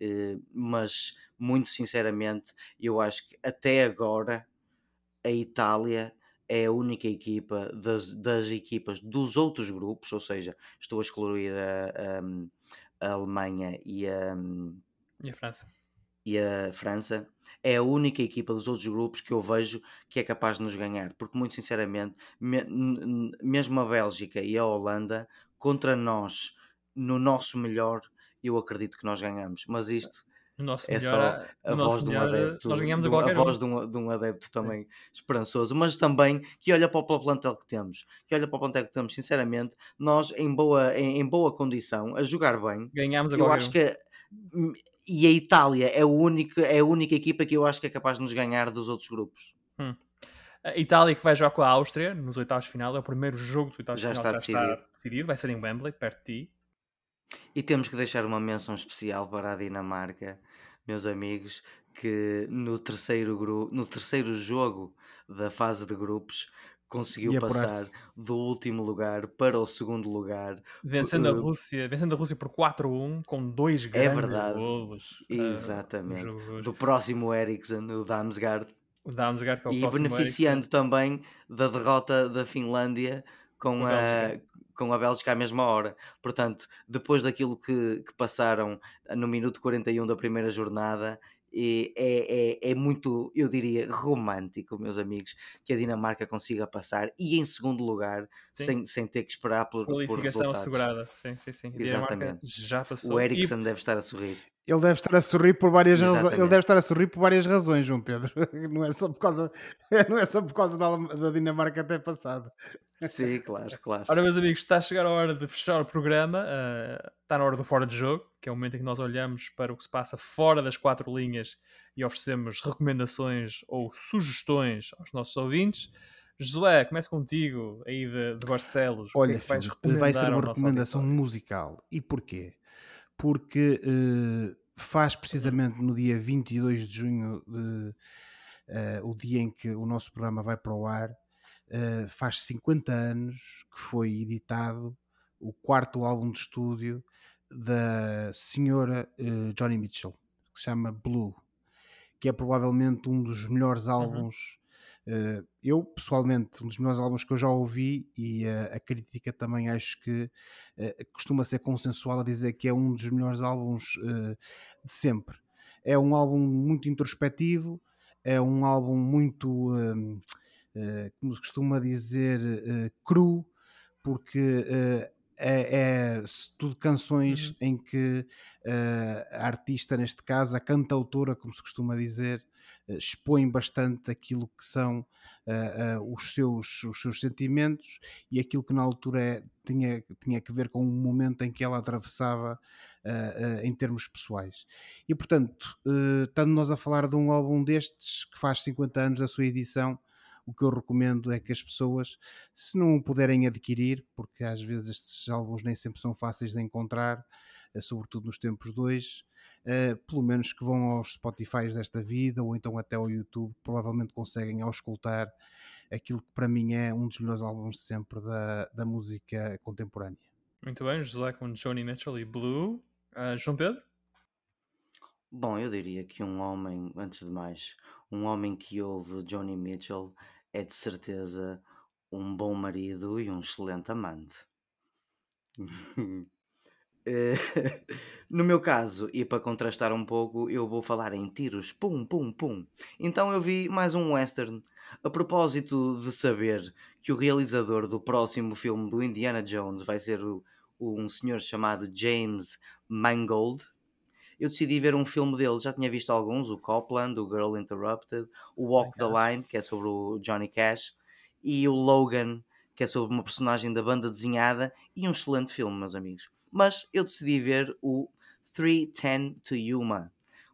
C: Uh, mas, muito sinceramente, eu acho que até agora a Itália é a única equipa das, das equipas dos outros grupos, ou seja, estou a excluir a, a Alemanha e a,
A: e a França.
C: E a França é a única equipa dos outros grupos que eu vejo que é capaz de nos ganhar, porque muito sinceramente, me, mesmo a Bélgica e a Holanda contra nós no nosso melhor, eu acredito que nós ganhamos, mas isto é só a voz de um adepto,
A: nós ganhamos a,
C: a voz de um, de um adepto também Sim. esperançoso, mas também que olha para o plantel que temos, que olha para o plantel que temos, sinceramente, nós em boa, em, em boa condição, a jogar bem,
A: ganhamos a
C: eu acho que hum, e a Itália é a, única, é a única equipa que eu acho que é capaz de nos ganhar dos outros grupos.
A: Hum. A Itália que vai jogar com a Áustria nos oitavos de final, é o primeiro jogo dos oitavos de final
C: está já decidido.
A: está decidido, vai ser em Wembley, perto de ti.
C: E temos que deixar uma menção especial para a Dinamarca, meus amigos, que no terceiro, grupo, no terceiro jogo da fase de grupos conseguiu passar do último lugar para o segundo lugar.
A: Vencendo a Rússia, vencendo a Rússia por 4-1 com dois é grandes
C: é verdade.
A: golos.
C: Exatamente. Uh, do próximo Ericsson, o Damsgaard.
A: O Damsgaard que é o
C: e beneficiando Ericsson. também da derrota da Finlândia com, a, com a Bélgica à mesma hora. Portanto, depois daquilo que, que passaram no minuto 41 da primeira jornada, é, é, é, muito, eu diria, romântico, meus amigos, que a Dinamarca consiga passar e em segundo lugar, sem, sem ter que esperar por, por
A: assegurada, sim, sim, sim.
C: Exatamente.
A: já passou.
C: O Ericsson e... deve estar a sorrir.
B: Ele deve estar a sorrir por várias razões. Ele deve estar a sorrir por várias razões, João Pedro. Não é só por causa, não é só por causa da, da Dinamarca até passada.
C: Sim, claro, claro.
A: Ora, meus amigos, está a chegar a hora de fechar o programa. ah, está na hora do fora de jogo, que é o momento em que nós olhamos para o que se passa fora das quatro linhas e oferecemos recomendações ou sugestões aos nossos ouvintes. Josué, começo contigo aí de, de Barcelos. o que
B: Olha,
A: é que vais
B: Filipe,
A: recomendar
B: vai ser uma recomendação musical. E porquê? Porque eh, faz precisamente no dia 22 de junho, de, eh, o dia em que o nosso programa vai para o ar, eh, faz 50 anos que foi editado o quarto álbum de estúdio da senhora Johnny Mitchell, que se chama Blue, que é provavelmente um dos melhores álbuns. Eh, eu, pessoalmente, um dos melhores álbuns que eu já ouvi, e eh, a crítica também acho que eh, costuma ser consensual a dizer que é um dos melhores álbuns de sempre. É um álbum muito introspectivo, é um álbum muito, hum, eh, como se costuma dizer, cru, porque é, é tudo canções
A: Uhum.
B: em que eh, a artista, neste caso, a cantautora, como se costuma dizer, expõe bastante aquilo que são eh, eh, os, seus, os seus sentimentos e aquilo que na altura é- tinha, tinha que ver com um momento em que ela atravessava eh, eh, em termos pessoais. E portanto, eh, estando nós a falar de um álbum destes que faz 50 anos da sua edição, o que eu recomendo é que as pessoas, se não o puderem adquirir, porque às vezes estes álbuns nem sempre são fáceis de encontrar, eh, sobretudo nos tempos de hoje, eh, pelo menos que vão aos Spotify desta vida ou então até ao YouTube, provavelmente conseguem auscultar aquilo que para mim é um dos melhores álbuns de sempre da, da música contemporânea.
A: Muito bem, Josué com Johnny Mitchell e Blue. Ah, João Pedro?
C: Bom, eu diria que um homem, antes de mais, um homem que ouve Johnny Mitchell é de certeza um bom marido e um excelente amante. No meu caso, e para contrastar um pouco, eu vou falar em tiros, pum, pum, pum. Então eu vi mais um western. A propósito de saber que o realizador do próximo filme do Indiana Jones vai ser o- um senhor chamado James Mangold, eu decidi ver um filme dele. Já tinha visto alguns, o Copland, o Girl Interrupted, o Walk the
A: Cash.
C: Line, que é sobre o Johnny Cash, e o Logan, que é sobre uma personagem da banda desenhada, e um excelente filme, meus amigos. Mas eu decidi ver o 310 to Yuma,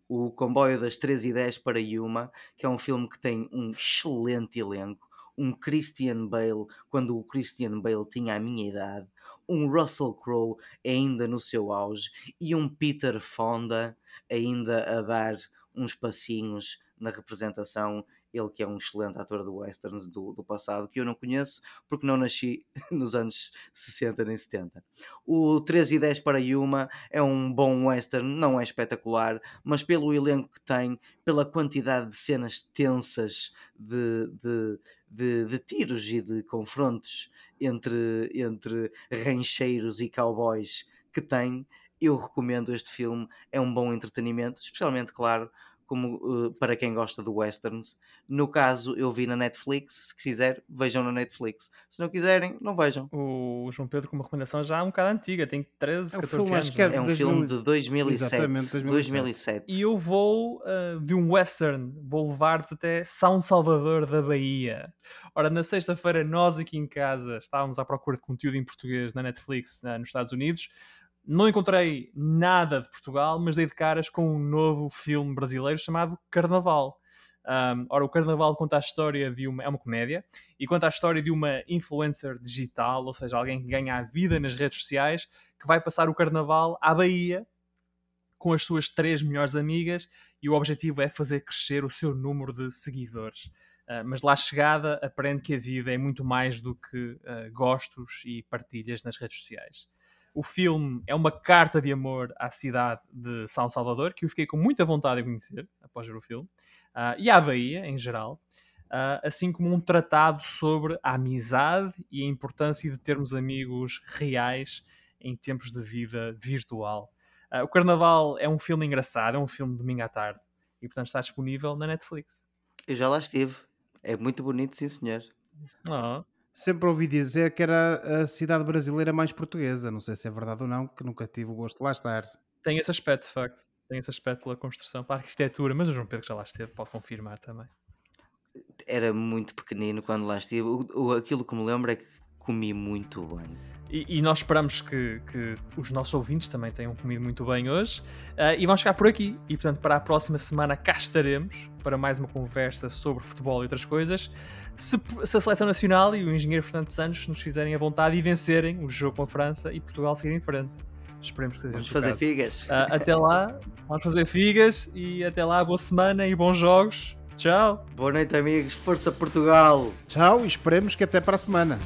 C: o comboio das 3 e 10 para Yuma, que é um filme que tem um excelente elenco, um Christian Bale, quando o Christian Bale tinha a minha idade, um Russell Crowe ainda no seu auge e um Peter Fonda ainda a dar uns passinhos na representação. Ele que é um excelente ator de westerns do, do passado, que eu não conheço porque não nasci nos anos 60 nem 70. O 13 e 10 para Yuma é um bom western, não é espetacular, mas pelo elenco que tem, pela quantidade de cenas tensas de, de, de, de tiros e de confrontos entre, entre rancheiros e cowboys que tem, eu recomendo este filme. É um bom entretenimento, especialmente, claro, como uh, para quem gosta de westerns. No caso, eu vi na Netflix. Se quiser, vejam na Netflix. Se não quiserem, não vejam.
A: O João Pedro com uma recomendação já um bocado antiga, tem 13,
B: É um
A: 14
B: filme,
A: anos.
B: acho que é
A: não
C: É um
B: 2000
C: filme de 2007.
B: Exatamente, 2007.
C: 2007.
A: E eu vou uh, de um western, vou levar-te até São Salvador da Bahia. Ora, na sexta-feira, nós aqui em casa estávamos à procura de conteúdo em português na Netflix uh, nos Estados Unidos. Não encontrei nada de Portugal, mas dei de caras com um novo filme brasileiro chamado Carnaval. Um, ora, o Carnaval conta a história de uma. É uma comédia e conta a história de uma influencer digital, ou seja, alguém que ganha a vida nas redes sociais, que vai passar o Carnaval à Bahia com as suas três melhores amigas e o objetivo é fazer crescer o seu número de seguidores. Uh, mas lá chegada, aprende que a vida é muito mais do que uh, gostos e partilhas nas redes sociais. O filme é uma carta de amor à cidade de São Salvador, que eu fiquei com muita vontade de conhecer após ver o filme, uh, e à Bahia em geral, assim como um tratado sobre a amizade e a importância de termos amigos reais em tempos de vida virtual. Uh, o Carnaval é um filme engraçado, é um filme de domingo à tarde e, portanto, está disponível na Netflix.
C: Eu já lá estive. É muito bonito, sim, senhor.
A: Oh.
B: Sempre ouvi dizer que era a cidade brasileira mais portuguesa. Não sei se é verdade ou não, que nunca tive o gosto de lá estar.
A: Tem esse aspecto, de facto. tem esse aspecto pela construção, para a arquitetura, mas o João Pedro que já lá esteve pode confirmar também.
C: Era muito pequenino quando lá estive. O, o- aquilo que me lembro é que comi muito bem.
A: E, e nós esperamos que, que os nossos ouvintes também tenham comido muito bem hoje. Ah, e vamos ficar por aqui. E portanto, para a próxima semana cá estaremos para mais uma conversa sobre futebol e outras coisas. Se, se a seleção nacional e o engenheiro Fernando Santos nos fizerem a vontade e vencerem o jogo com a França e Portugal seguir em frente. Esperemos que seja
C: Vamos fazer
A: caso.
C: figas.
A: Ah, até lá, vamos fazer figas e até lá, boa semana e bons jogos. Tchau!
C: Boa noite, amigos. Força Portugal!
B: Tchau e esperemos que até para a semana.